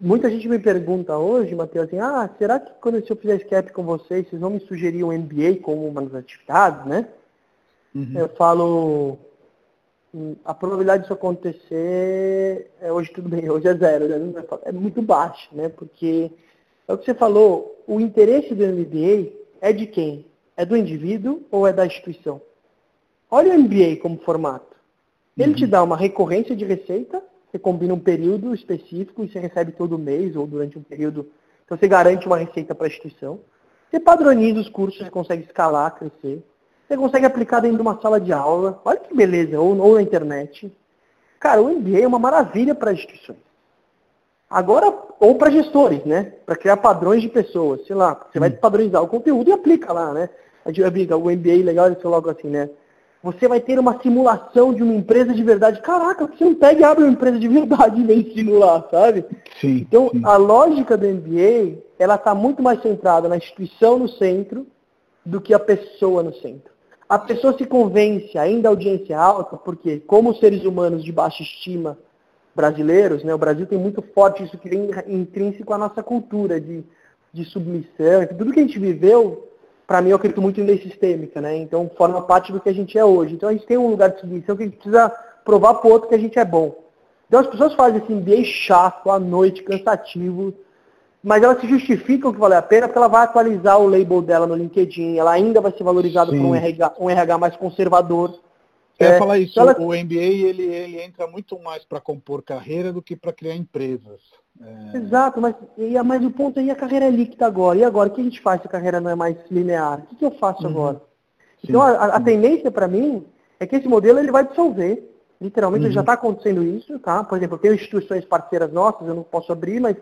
Muita gente me pergunta hoje, Matheus, assim, ah, será que quando eu fizer SCAP com vocês, vocês vão me sugerir um MBA como uma das atividades, né? Uhum. Eu falo, a probabilidade disso acontecer é hoje tudo bem, hoje é zero, né? é muito baixa, né? Porque é o que você falou, o interesse do MBA é de quem? É do indivíduo ou é da instituição? Olha o MBA como formato. Ele uhum. te dá uma recorrência de receita, você combina um período específico e você recebe todo mês ou durante um período. Então você garante uma receita para a instituição. Você padroniza os cursos, você consegue escalar, crescer. Você consegue aplicar dentro de uma sala de aula. Olha que beleza, ou, ou na internet. Cara, o MBA é uma maravilha para instituições. Agora, ou para gestores, né? Para criar padrões de pessoas. Sei lá, você hum. vai padronizar o conteúdo e aplica lá, né? A gente brinca, o MBA legal é logo assim, né? Você vai ter uma simulação de uma empresa de verdade. Caraca, você não pega e abre uma empresa de verdade e vem simular, sabe? Sim, então, sim. a lógica do MBA, ela está muito mais centrada na instituição no centro do que a pessoa no centro a pessoa se convence ainda a audiência alta, porque como seres humanos de baixa estima brasileiros, né, o Brasil tem muito forte isso que vem intrínseco à nossa cultura de, de submissão, tudo que a gente viveu, para mim eu acredito muito em lei sistêmica, né? Então forma parte do que a gente é hoje. Então a gente tem um lugar de submissão que a gente precisa provar para o outro que a gente é bom. Então as pessoas fazem esse MBA chato, à noite, cansativo, mas ela se justifica o que vale a pena porque ela vai atualizar o label dela no LinkedIn, ela ainda vai ser valorizada por um RH, um RH mais conservador. Eu é, falar isso, ela... o MBA ele, ele entra muito mais para compor carreira do que para criar empresas. É... Exato, mas, e, mas o ponto aí, a carreira é líquida agora. E agora, o que a gente faz se a carreira não é mais linear? O que, que eu faço uhum. agora? Sim, então, a, a tendência para mim é que esse modelo ele vai dissolver Literalmente uhum. já está acontecendo isso, tá? Por exemplo, eu tenho instituições parceiras nossas, eu não posso abrir, mas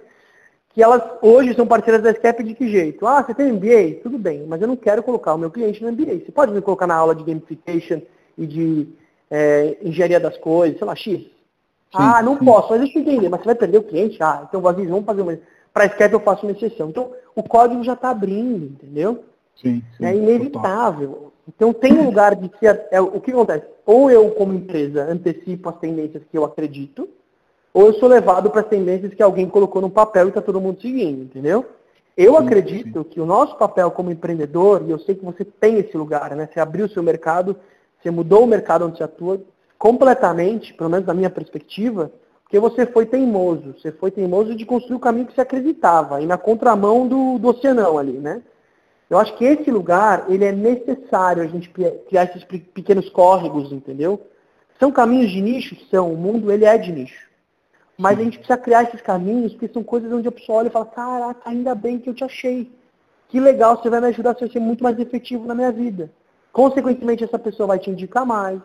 que elas hoje são parceiras da SCAP de que jeito? Ah, você tem MBA? Tudo bem, mas eu não quero colocar o meu cliente no MBA. Você pode me colocar na aula de gamification e de é, engenharia das coisas, sei lá, X. Sim, ah, não sim. posso, mas deixa eu entender, mas você vai perder o cliente? Ah, então vamos fazer uma. Para SCAP eu faço uma exceção. Então, o código já está abrindo, entendeu? Sim, sim, é inevitável. Total. Então tem um lugar de ser. É, o que acontece? Ou eu, como empresa, antecipo as tendências que eu acredito, ou eu sou levado para as tendências que alguém colocou no papel e está todo mundo seguindo, entendeu? Eu sim, acredito sim. que o nosso papel como empreendedor, e eu sei que você tem esse lugar, né? Você abriu o seu mercado, você mudou o mercado onde você atua completamente, pelo menos da minha perspectiva, porque você foi teimoso. Você foi teimoso de construir o caminho que você acreditava, e na contramão do, do oceanão ali, né? Eu acho que esse lugar, ele é necessário a gente criar esses pequenos córregos, entendeu? São caminhos de nicho? São. O mundo, ele é de nicho. Mas a gente precisa criar esses caminhos, porque são coisas onde a pessoa olha e fala, caraca, ainda bem que eu te achei. Que legal, você vai me ajudar a ser muito mais efetivo na minha vida. Consequentemente, essa pessoa vai te indicar mais,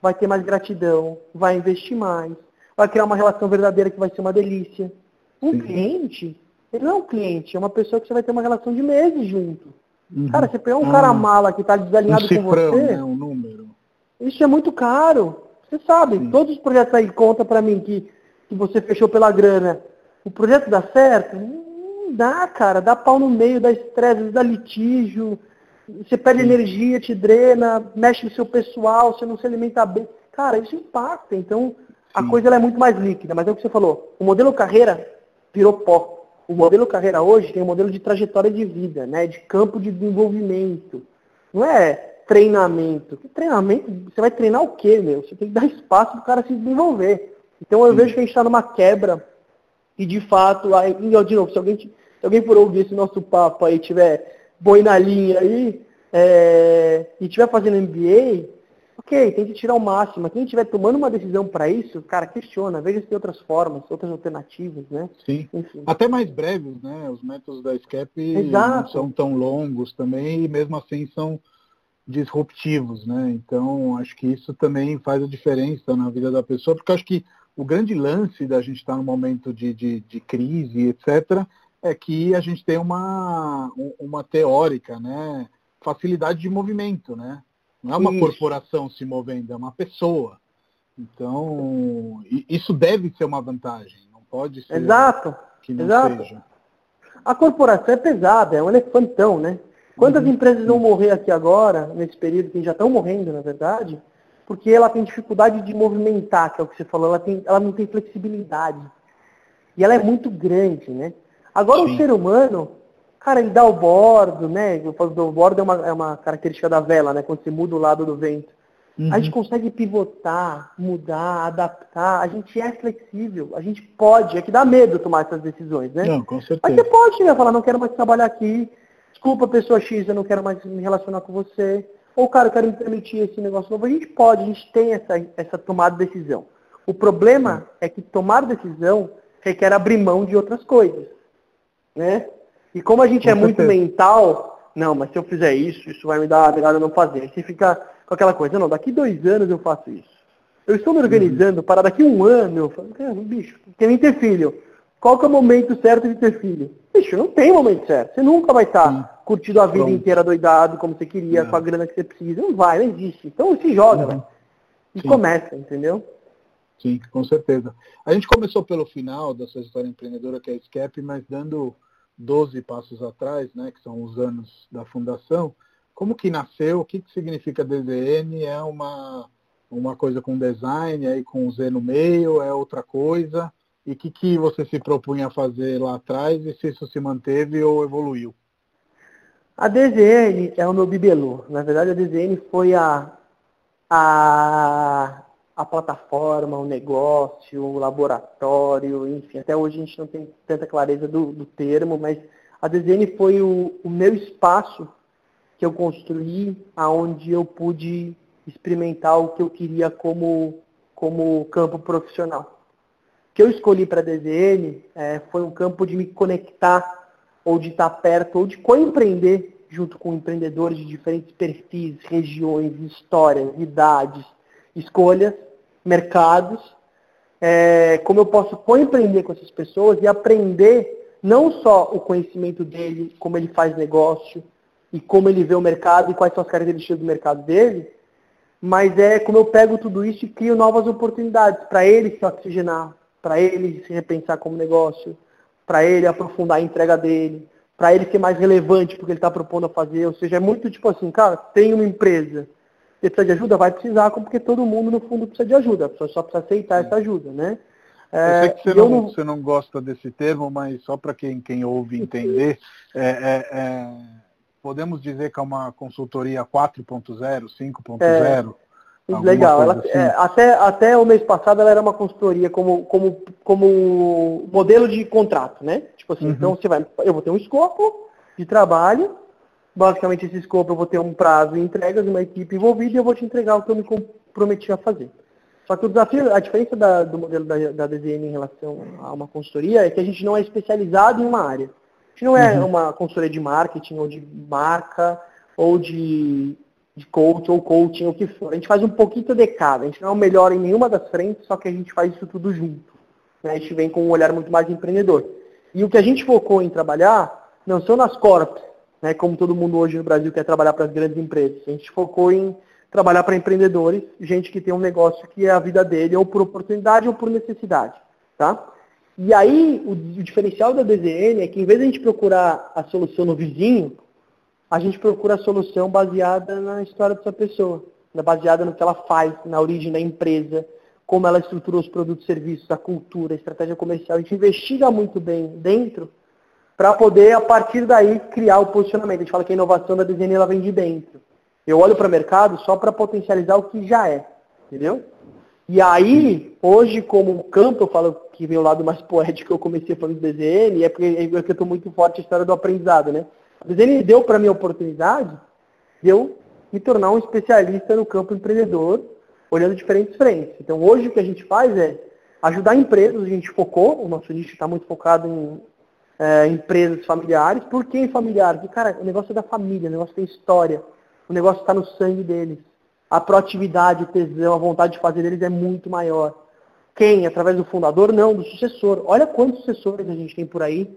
vai ter mais gratidão, vai investir mais, vai criar uma relação verdadeira que vai ser uma delícia. Um Sim. cliente, ele não é um cliente, é uma pessoa que você vai ter uma relação de meses junto. Uhum. Cara, você pegar um cara mala que está desalinhado um cifrão, com você. Né, um número. Isso é muito caro. Você sabe, Sim. todos os projetos aí conta para mim que que você fechou pela grana, o projeto dá certo? Não dá, cara. Dá pau no meio, dá estresse, dá litígio, você perde Sim. energia, te drena, mexe no seu pessoal, você não se alimenta bem. Cara, isso impacta. Então, Sim. a coisa é muito mais líquida. Mas é o que você falou. O modelo carreira virou pó. O modelo carreira hoje tem um modelo de trajetória de vida, né? de campo de desenvolvimento. Não é treinamento. Que treinamento? Você vai treinar o quê, meu? Você tem que dar espaço para o cara se desenvolver. Então eu Sim. vejo que a gente está numa quebra e de fato, aí, de novo, se alguém, se alguém por ouvir esse nosso papo aí tiver boi na linha aí é, e estiver fazendo MBA, ok, tem que tirar o máximo. Quem estiver tomando uma decisão para isso, cara, questiona, veja se tem outras formas, outras alternativas, né? Sim. Enfim. Até mais breves, né? Os métodos da SCAP Exato. não são tão longos também e mesmo assim são disruptivos, né? Então, acho que isso também faz a diferença na vida da pessoa, porque acho que o grande lance da gente estar no momento de, de, de, crise, etc., é que a gente tem uma, uma teórica, né? Facilidade de movimento, né? Não é uma isso. corporação se movendo, é uma pessoa. Então, isso deve ser uma vantagem, não pode ser Exato. que não Exato. seja. A corporação é pesada, é um elefantão, né? Quantas uhum. empresas vão morrer aqui agora, nesse período, que já estão morrendo, na verdade, porque ela tem dificuldade de movimentar, que é o que você falou, ela, tem, ela não tem flexibilidade. E ela é muito grande, né? Agora Sim. o ser humano, cara, ele dá o bordo, né? O bordo é uma, é uma característica da vela, né? Quando você muda o lado do vento. Uhum. A gente consegue pivotar, mudar, adaptar, a gente é flexível, a gente pode, é que dá medo tomar essas decisões, né? Não, com certeza. Mas você pode chegar e falar, não quero mais trabalhar aqui, desculpa pessoa X, eu não quero mais me relacionar com você ou, cara, eu quero me permitir esse negócio novo. A gente pode, a gente tem essa, essa tomada de decisão. O problema é que tomar decisão requer abrir mão de outras coisas. Né? E como a gente com é certeza. muito mental, não, mas se eu fizer isso, isso vai me dar melhor eu não fazer. Aí você fica com aquela coisa, não, daqui dois anos eu faço isso. Eu estou me organizando uhum. para daqui um ano eu falo, bicho, quer nem ter filho. Qual que é o momento certo de ter filho? Bicho, não tem momento certo. Você nunca vai estar curtindo a vida Pronto. inteira doidado como você queria, com a grana que você precisa. Não vai, não existe. Então se joga. E Sim. começa, entendeu? Sim, com certeza. A gente começou pelo final da sua história empreendedora, que é a SCAP, mas dando 12 passos atrás, né, que são os anos da fundação, como que nasceu, o que, que significa DZN? É uma, uma coisa com design, aí com o Z no meio, é outra coisa? E o que, que você se propunha a fazer lá atrás e se isso se manteve ou evoluiu? A DZN é o meu bibelô. Na verdade, a DZN foi a, a, a plataforma, o negócio, o laboratório, enfim. Até hoje a gente não tem tanta clareza do, do termo, mas a DZN foi o, o meu espaço que eu construí, aonde eu pude experimentar o que eu queria como, como campo profissional que eu escolhi para a DZN é, foi um campo de me conectar, ou de estar perto, ou de co-empreender junto com empreendedores de diferentes perfis, regiões, histórias, idades, escolhas, mercados, é, como eu posso co-empreender com essas pessoas e aprender não só o conhecimento dele, como ele faz negócio e como ele vê o mercado e quais são as características do mercado dele, mas é como eu pego tudo isso e crio novas oportunidades para ele se oxigenar, para ele se repensar como negócio, para ele aprofundar a entrega dele, para ele ser mais relevante porque ele está propondo a fazer. Ou seja, é muito tipo assim, cara, tem uma empresa, você precisa de ajuda? Vai precisar, porque todo mundo no fundo precisa de ajuda, a pessoa só precisa aceitar essa ajuda, né? É, eu sei que você não, não, você não gosta desse termo, mas só para quem, quem ouve entender, é, é, é podemos dizer que é uma consultoria 4.0, 5.0? É, legal. Ela, assim? é, até, até o mês passado ela era uma consultoria como, como, como modelo de contrato, né? Tipo assim, uhum. então você vai, eu vou ter um escopo de trabalho, basicamente esse escopo eu vou ter um prazo e entregas, uma equipe envolvida e eu vou te entregar o que eu me comprometi a fazer. Só que o desafio, a diferença da, do modelo da, da DZN em relação a uma consultoria é que a gente não é especializado em uma área gente não é uhum. uma consultoria de marketing ou de marca ou de, de coach ou coaching, ou o que for. A gente faz um pouquinho de cada. A gente não é o melhor em nenhuma das frentes, só que a gente faz isso tudo junto. Né? A gente vem com um olhar muito mais empreendedor. E o que a gente focou em trabalhar não são nas corps, né? como todo mundo hoje no Brasil quer trabalhar para as grandes empresas. A gente focou em trabalhar para empreendedores, gente que tem um negócio que é a vida dele, ou por oportunidade ou por necessidade. Tá? E aí, o, o diferencial da DZN é que em vez de a gente procurar a solução no vizinho, a gente procura a solução baseada na história dessa pessoa, né? baseada no que ela faz, na origem da empresa, como ela estruturou os produtos e serviços, a cultura, a estratégia comercial. A gente investiga muito bem dentro para poder, a partir daí, criar o posicionamento. A gente fala que a inovação da DZN ela vem de dentro. Eu olho para o mercado só para potencializar o que já é. Entendeu? E aí, hoje, como campo, eu falo que vem o lado mais poético eu comecei falando do DZN, é porque, é eu estou muito forte a história do aprendizado, né? O DZN deu para mim a oportunidade de eu me tornar um especialista no campo empreendedor, olhando diferentes frentes. Então, hoje o que a gente faz é ajudar empresas, a gente focou, o nosso nicho está muito focado em é, empresas familiares. Por que familiares? Porque, cara, o negócio é da família, o negócio tem história, o negócio está no sangue deles a proatividade, o tesão, a vontade de fazer deles é muito maior. Quem? Através do fundador? Não, do sucessor. Olha quantos sucessores a gente tem por aí,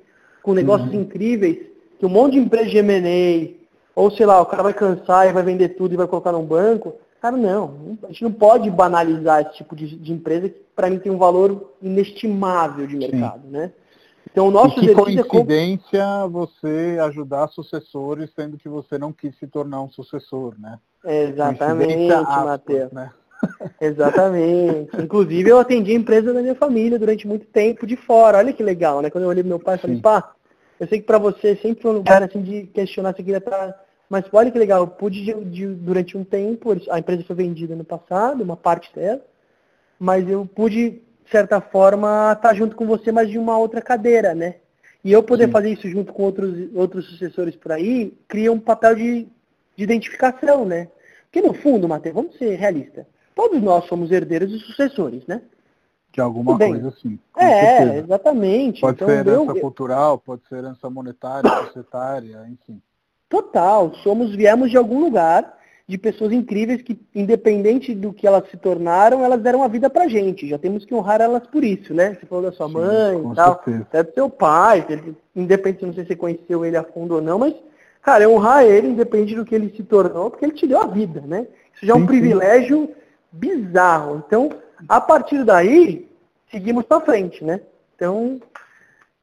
com negócios uhum. incríveis, que um monte de empresa de M&A, ou sei lá, o cara vai cansar e vai vender tudo e vai colocar num banco. Cara, não. A gente não pode banalizar esse tipo de, de empresa que, para mim, tem um valor inestimável de mercado, Sim. né? Então o nosso e que coincidência é você ajudar sucessores, sendo que você não quis se tornar um sucessor, né? Exatamente, Matheus. Né? Exatamente. Inclusive eu atendi a empresa da minha família durante muito tempo de fora. Olha que legal, né? Quando eu olhei pro meu pai, eu falei, pá, eu sei que para você sempre foi um lugar assim de questionar se queria estar. Mas olha que legal, eu pude de, de, durante um tempo, a empresa foi vendida no passado, uma parte dela, mas eu pude, de certa forma, estar junto com você, mas de uma outra cadeira, né? E eu poder Sim. fazer isso junto com outros, outros sucessores por aí, cria um papel de de identificação, né? Porque no fundo, Matheus, vamos ser realistas. Todos nós somos herdeiros e sucessores, né? De alguma coisa assim. É, certeza. exatamente. Pode então, ser herança eu... cultural, pode ser herança monetária, societária, enfim. Total. Somos, viemos de algum lugar de pessoas incríveis que, independente do que elas se tornaram, elas deram a vida pra gente. Já temos que honrar elas por isso, né? Você falou da sua Sim, mãe e tal, até do seu pai, independente, não sei se você conheceu ele a fundo ou não, mas cara, é honrar ele, independente do que ele se tornou, porque ele te deu a vida, né? Isso já é um sim, privilégio sim. bizarro. Então, a partir daí, seguimos para frente, né? Então,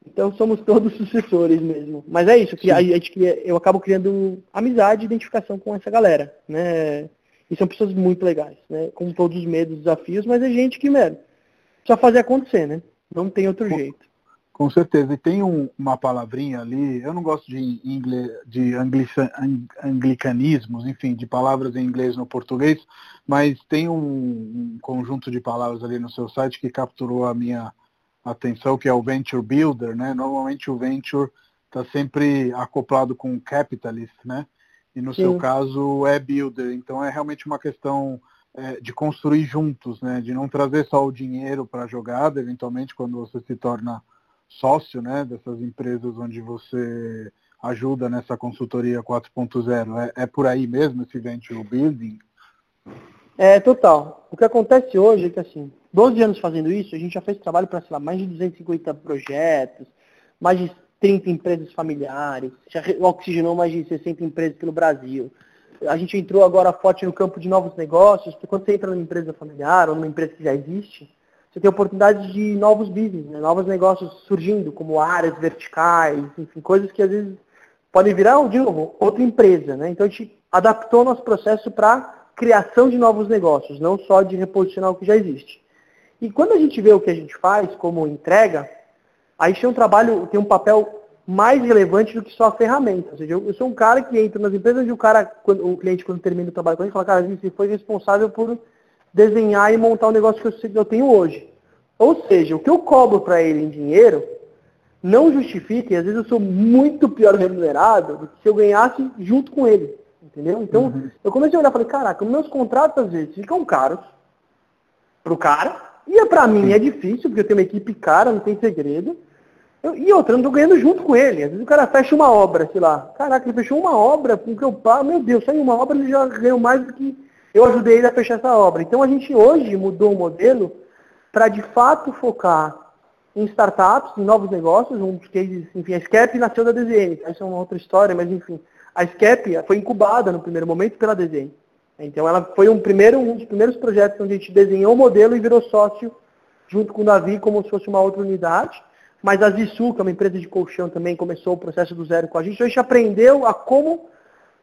então somos todos sucessores mesmo. Mas é isso, que a gente eu acabo criando amizade e identificação com essa galera, né? E são pessoas muito legais, né? Com todos os medos, desafios, mas é gente que, mano, só fazer acontecer, né? Não tem outro jeito. Com certeza. E tem um, uma palavrinha ali, eu não gosto de, inglês, de anglicanismos, enfim, de palavras em inglês no português, mas tem um, um, conjunto de palavras ali no seu site que capturou a minha atenção, que é o Venture Builder, né? Normalmente o Venture está sempre acoplado com Capitalist, né? E no Sim. seu caso é Builder. Então é realmente uma questão é, de construir juntos, né? De não trazer só o dinheiro para a jogada, eventualmente, quando você se torna sócio né, dessas empresas onde você ajuda nessa consultoria 4.0. É, é por aí mesmo esse venture building? É, total. O que acontece hoje é que, assim, 12 anos fazendo isso, a gente já fez trabalho para, sei lá, mais de 250 projetos, mais de 30 empresas familiares, já oxigenou mais de 60 empresas pelo Brasil. A gente entrou agora forte no campo de novos negócios, porque quando você entra numa empresa familiar ou numa empresa que já existe, você tem oportunidade de novos business, né? novos negócios surgindo, como áreas verticais, enfim, coisas que às vezes podem virar, de novo, outra empresa. Né? Então a gente adaptou nosso processo para criação de novos negócios, não só de reposicionar o que já existe. E quando a gente vê o que a gente faz como entrega, a gente tem um trabalho, tem um papel mais relevante do que só a ferramenta. Ou seja, eu, sou um cara que entra nas empresas e o cara, quando, o cliente quando termina o trabalho com a gente, fala, cara, você foi responsável por desenhar e montar o negócio que eu, eu tenho hoje. Ou seja, o que eu cobro para ele em dinheiro não justifica, e às vezes eu sou muito pior remunerado do que se eu ganhasse junto com ele. Entendeu? Então, uhum. eu comecei a olhar e falei, caraca, meus contratos às vezes ficam caros pro cara, e para mim é difícil, porque eu tenho uma equipe cara, não tem segredo. Eu, e outra, eu não tô ganhando junto com ele. Às vezes o cara fecha uma obra, sei lá. Caraca, ele fechou uma obra com que eu pago. Meu Deus, só em uma obra ele já ganhou mais do que eu ajudei ele a fechar essa obra. Então a gente hoje mudou o modelo para de fato focar em startups, em novos negócios, um dos cases, enfim, a SCAP nasceu da DZN, essa é uma outra história, mas enfim, a SCAP foi incubada no primeiro momento pela DZN. Então ela foi um, primeiro, um dos primeiros projetos onde a gente desenhou o modelo e virou sócio junto com o Davi como se fosse uma outra unidade. Mas a Zissu, que é uma empresa de colchão também, começou o processo do zero com a gente. Então a gente aprendeu a como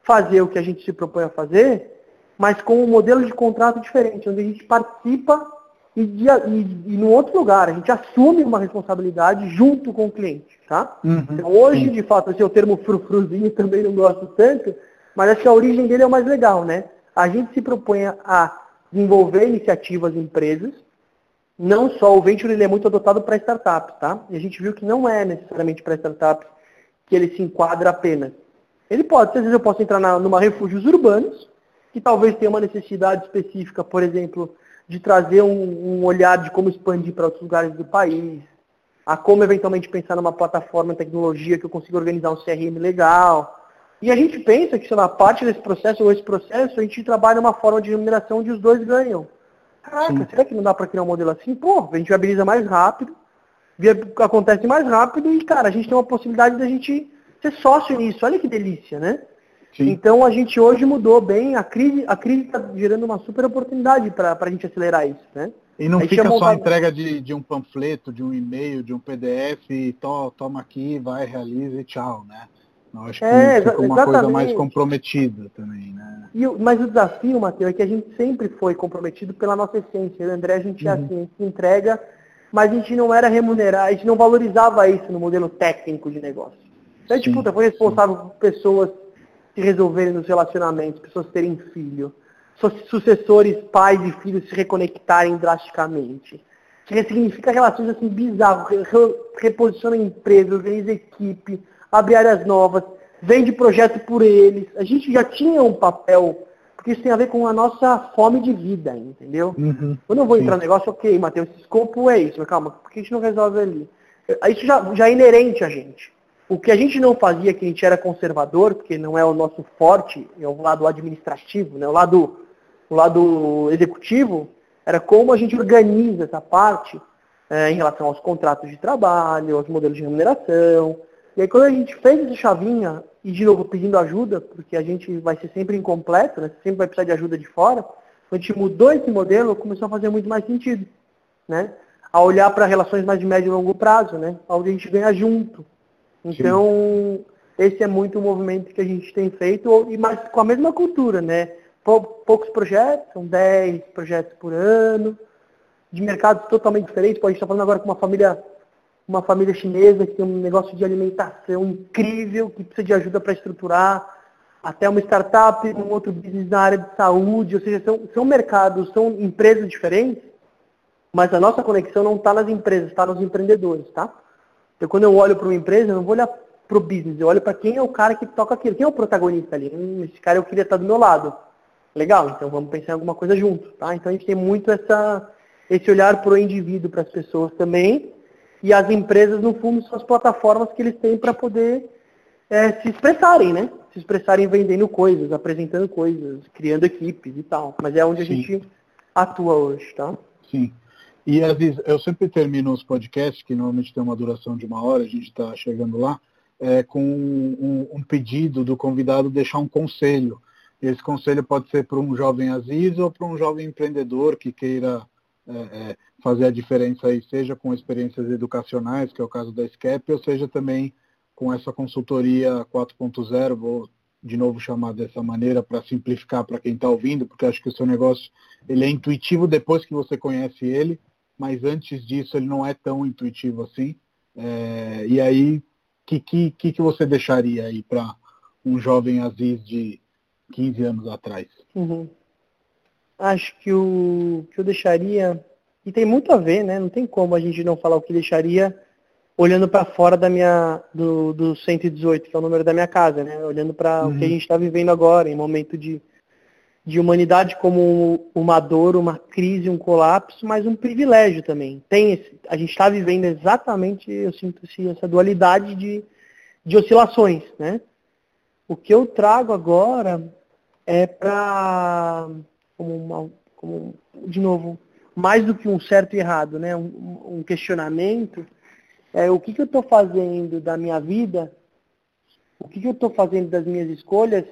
fazer o que a gente se propõe a fazer, mas com um modelo de contrato diferente, onde a gente participa e, e, e no outro lugar, a gente assume uma responsabilidade junto com o cliente. Tá? Uhum, então, hoje, sim. de fato, esse é o termo frufruzinho, também não gosto tanto, mas acho que a origem dele é o mais legal, né? A gente se propõe a desenvolver iniciativas em empresas, não só o venture ele é muito adotado para startups, tá? E a gente viu que não é necessariamente para startups que ele se enquadra apenas. Ele pode, às vezes eu posso entrar na, numa refúgios urbanos, que talvez tenha uma necessidade específica, por exemplo, de trazer um, um olhar de como expandir para outros lugares do país, a como eventualmente pensar numa plataforma tecnologia que eu consiga organizar um CRM legal. E a gente pensa que, sei lá, parte desse processo ou esse processo, a gente trabalha uma forma de remuneração onde os dois ganham. Caraca, Sim. será que não dá para criar um modelo assim? Pô, a gente viabiliza mais rápido, acontece mais rápido e, cara, a gente tem uma possibilidade da gente ser sócio nisso. Olha que delícia, né? Sim. Então a gente hoje mudou bem, a crise a crise está gerando uma super oportunidade para a gente acelerar isso, né? E não fica só a entrega de, de um panfleto, de um e-mail, de um PDF, to, toma aqui, vai, realiza e tchau, né? Eu acho que é, fica uma exatamente. coisa mais comprometida também, né? E, mas o desafio, Matheus, é que a gente sempre foi comprometido pela nossa essência. Eu e o André, a gente é uhum. assim, a gente entrega, mas a gente não era remunerar, a gente não valorizava isso no modelo técnico de negócio. Então, a gente, puta, foi responsável sim. por pessoas se resolverem nos relacionamentos, pessoas terem filho, sucessores, pais e filhos se reconectarem drasticamente. Que ressignifica relações assim bizarras, reposiciona a empresa, organiza equipe, abre áreas novas, vende projeto por eles. A gente já tinha um papel, porque isso tem a ver com a nossa fome de vida, entendeu? Uhum, Quando eu vou entrar no negócio, ok, Matheus, esse escopo é isso, mas calma, por que a gente não resolve ali? Isso já, já é inerente a gente. O que a gente não fazia, que a gente era conservador, porque não é o nosso forte, é o lado administrativo, né? o, lado, o lado executivo, era como a gente organiza essa parte é, em relação aos contratos de trabalho, aos modelos de remuneração. E aí quando a gente fez essa chavinha, e de novo pedindo ajuda, porque a gente vai ser sempre incompleto, né? sempre vai precisar de ajuda de fora, quando a gente mudou esse modelo, começou a fazer muito mais sentido. Né? A olhar para relações mais de médio e longo prazo, né? onde a gente ganha junto. Então, Sim. esse é muito o movimento que a gente tem feito, e mas com a mesma cultura, né? Poucos projetos, são 10 projetos por ano, de mercados totalmente diferentes. A gente está falando agora com uma família, uma família chinesa que tem um negócio de alimentação incrível, que precisa de ajuda para estruturar, até uma startup, um outro business na área de saúde, ou seja, são, são mercados, são empresas diferentes, mas a nossa conexão não está nas empresas, está nos empreendedores, tá? Então, quando eu olho para uma empresa, eu não vou olhar para o business, eu olho para quem é o cara que toca aquilo, quem é o protagonista ali. Hum, esse cara eu queria estar do meu lado. Legal, então vamos pensar em alguma coisa junto, tá? Então a gente tem muito essa, esse olhar para o indivíduo, para as pessoas também, e as empresas, no fundo, são as plataformas que eles têm para poder é, se expressarem, né? se expressarem vendendo coisas, apresentando coisas, criando equipes e tal. Mas é onde a Sim. gente atua hoje, tá? Sim. E às vezes eu sempre termino os podcasts, que normalmente tem uma duração de uma hora, a gente está chegando lá, é, com um, um, pedido do convidado deixar um conselho. Esse conselho pode ser para um jovem Aziz ou para um jovem empreendedor que queira é, é, fazer a diferença aí, seja com experiências educacionais, que é o caso da SCAP, ou seja também com essa consultoria 4.0, vou de novo chamar dessa maneira para simplificar para quem está ouvindo, porque acho que o seu negócio ele é intuitivo depois que você conhece ele, mas antes disso ele não é tão intuitivo assim. É, e aí, o que, que, que você deixaria aí para um jovem Aziz de 15 anos atrás? Uhum. Acho que o que eu deixaria, e tem muito a ver, né? Não tem como a gente não falar o que deixaria olhando para fora da minha do, do 118, que é o número da minha casa, né? Olhando para uhum. o que a gente está vivendo agora, em momento de, de humanidade como uma dor, uma crise, um colapso, mas um privilégio também. Tem esse, a gente está vivendo exatamente, eu sinto assim, essa dualidade de, de oscilações, né? O que eu trago agora é para como, uma, como de novo mais do que um certo e errado, né? Um, um questionamento é o que, que eu estou fazendo da minha vida, o que, que eu estou fazendo das minhas escolhas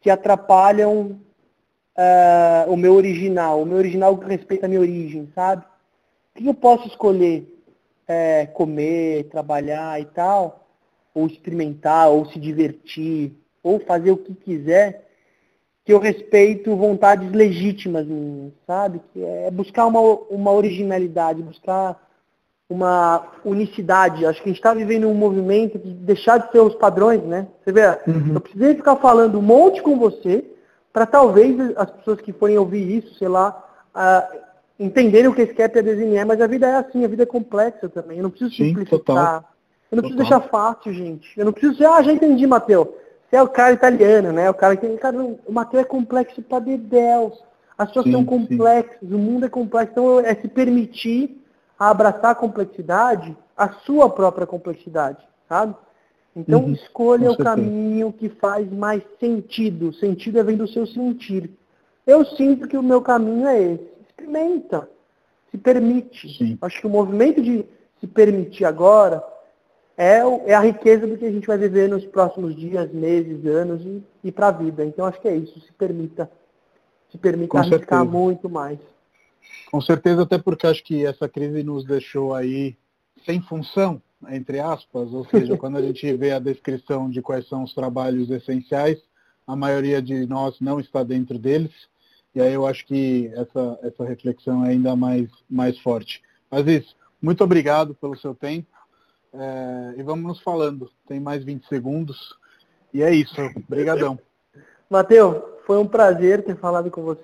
que atrapalham uh, o meu original, o meu original que respeita a minha origem, sabe? O que, eu posso escolher é, comer, trabalhar e tal, ou experimentar, ou se divertir, ou fazer o que quiser, que eu respeito vontades legítimas minhas, sabe? Que é buscar uma, uma originalidade, buscar uma unicidade. Acho que a gente está vivendo um movimento de deixar de ser os padrões, né? Você vê, uhum. eu precisei ficar falando um monte com você para talvez as pessoas que forem ouvir isso, sei lá, uh, entenderem o que esse cap e a é, mas a vida é assim, a vida é complexa também. Eu não preciso Sim, simplificar. Total. Eu não preciso deixar fácil, gente. Eu não preciso dizer, ah, já entendi, Matheus. Você é o cara italiano, né? O cara que cara, o Matheus é complexo para dedéus. As pessoas são complexas, o mundo é complexo. Então é se permitir abraçar a complexidade, a sua própria complexidade, sabe? Então Uhum, escolha o caminho que faz mais sentido. Sentido é vem do seu sentir. Eu sinto que o meu caminho é esse. Experimenta. Se permite. Sim. Acho que o movimento de se permitir agora é, é a riqueza do que a gente vai viver nos próximos dias, meses, anos e, e para a vida. Então acho que é isso. Se permita. Se permita Com arriscar certeza. muito mais. Com certeza, até porque acho que essa crise nos deixou aí sem função, entre aspas, ou seja, quando a gente vê a descrição de quais são os trabalhos essenciais, a maioria de nós não está dentro deles, e aí eu acho que essa, essa reflexão é ainda mais, mais forte. Aziz, muito obrigado pelo seu tempo, é, e vamos nos falando, tem mais 20 segundos, e é isso, brigadão. Mateus, foi um prazer ter falado com você.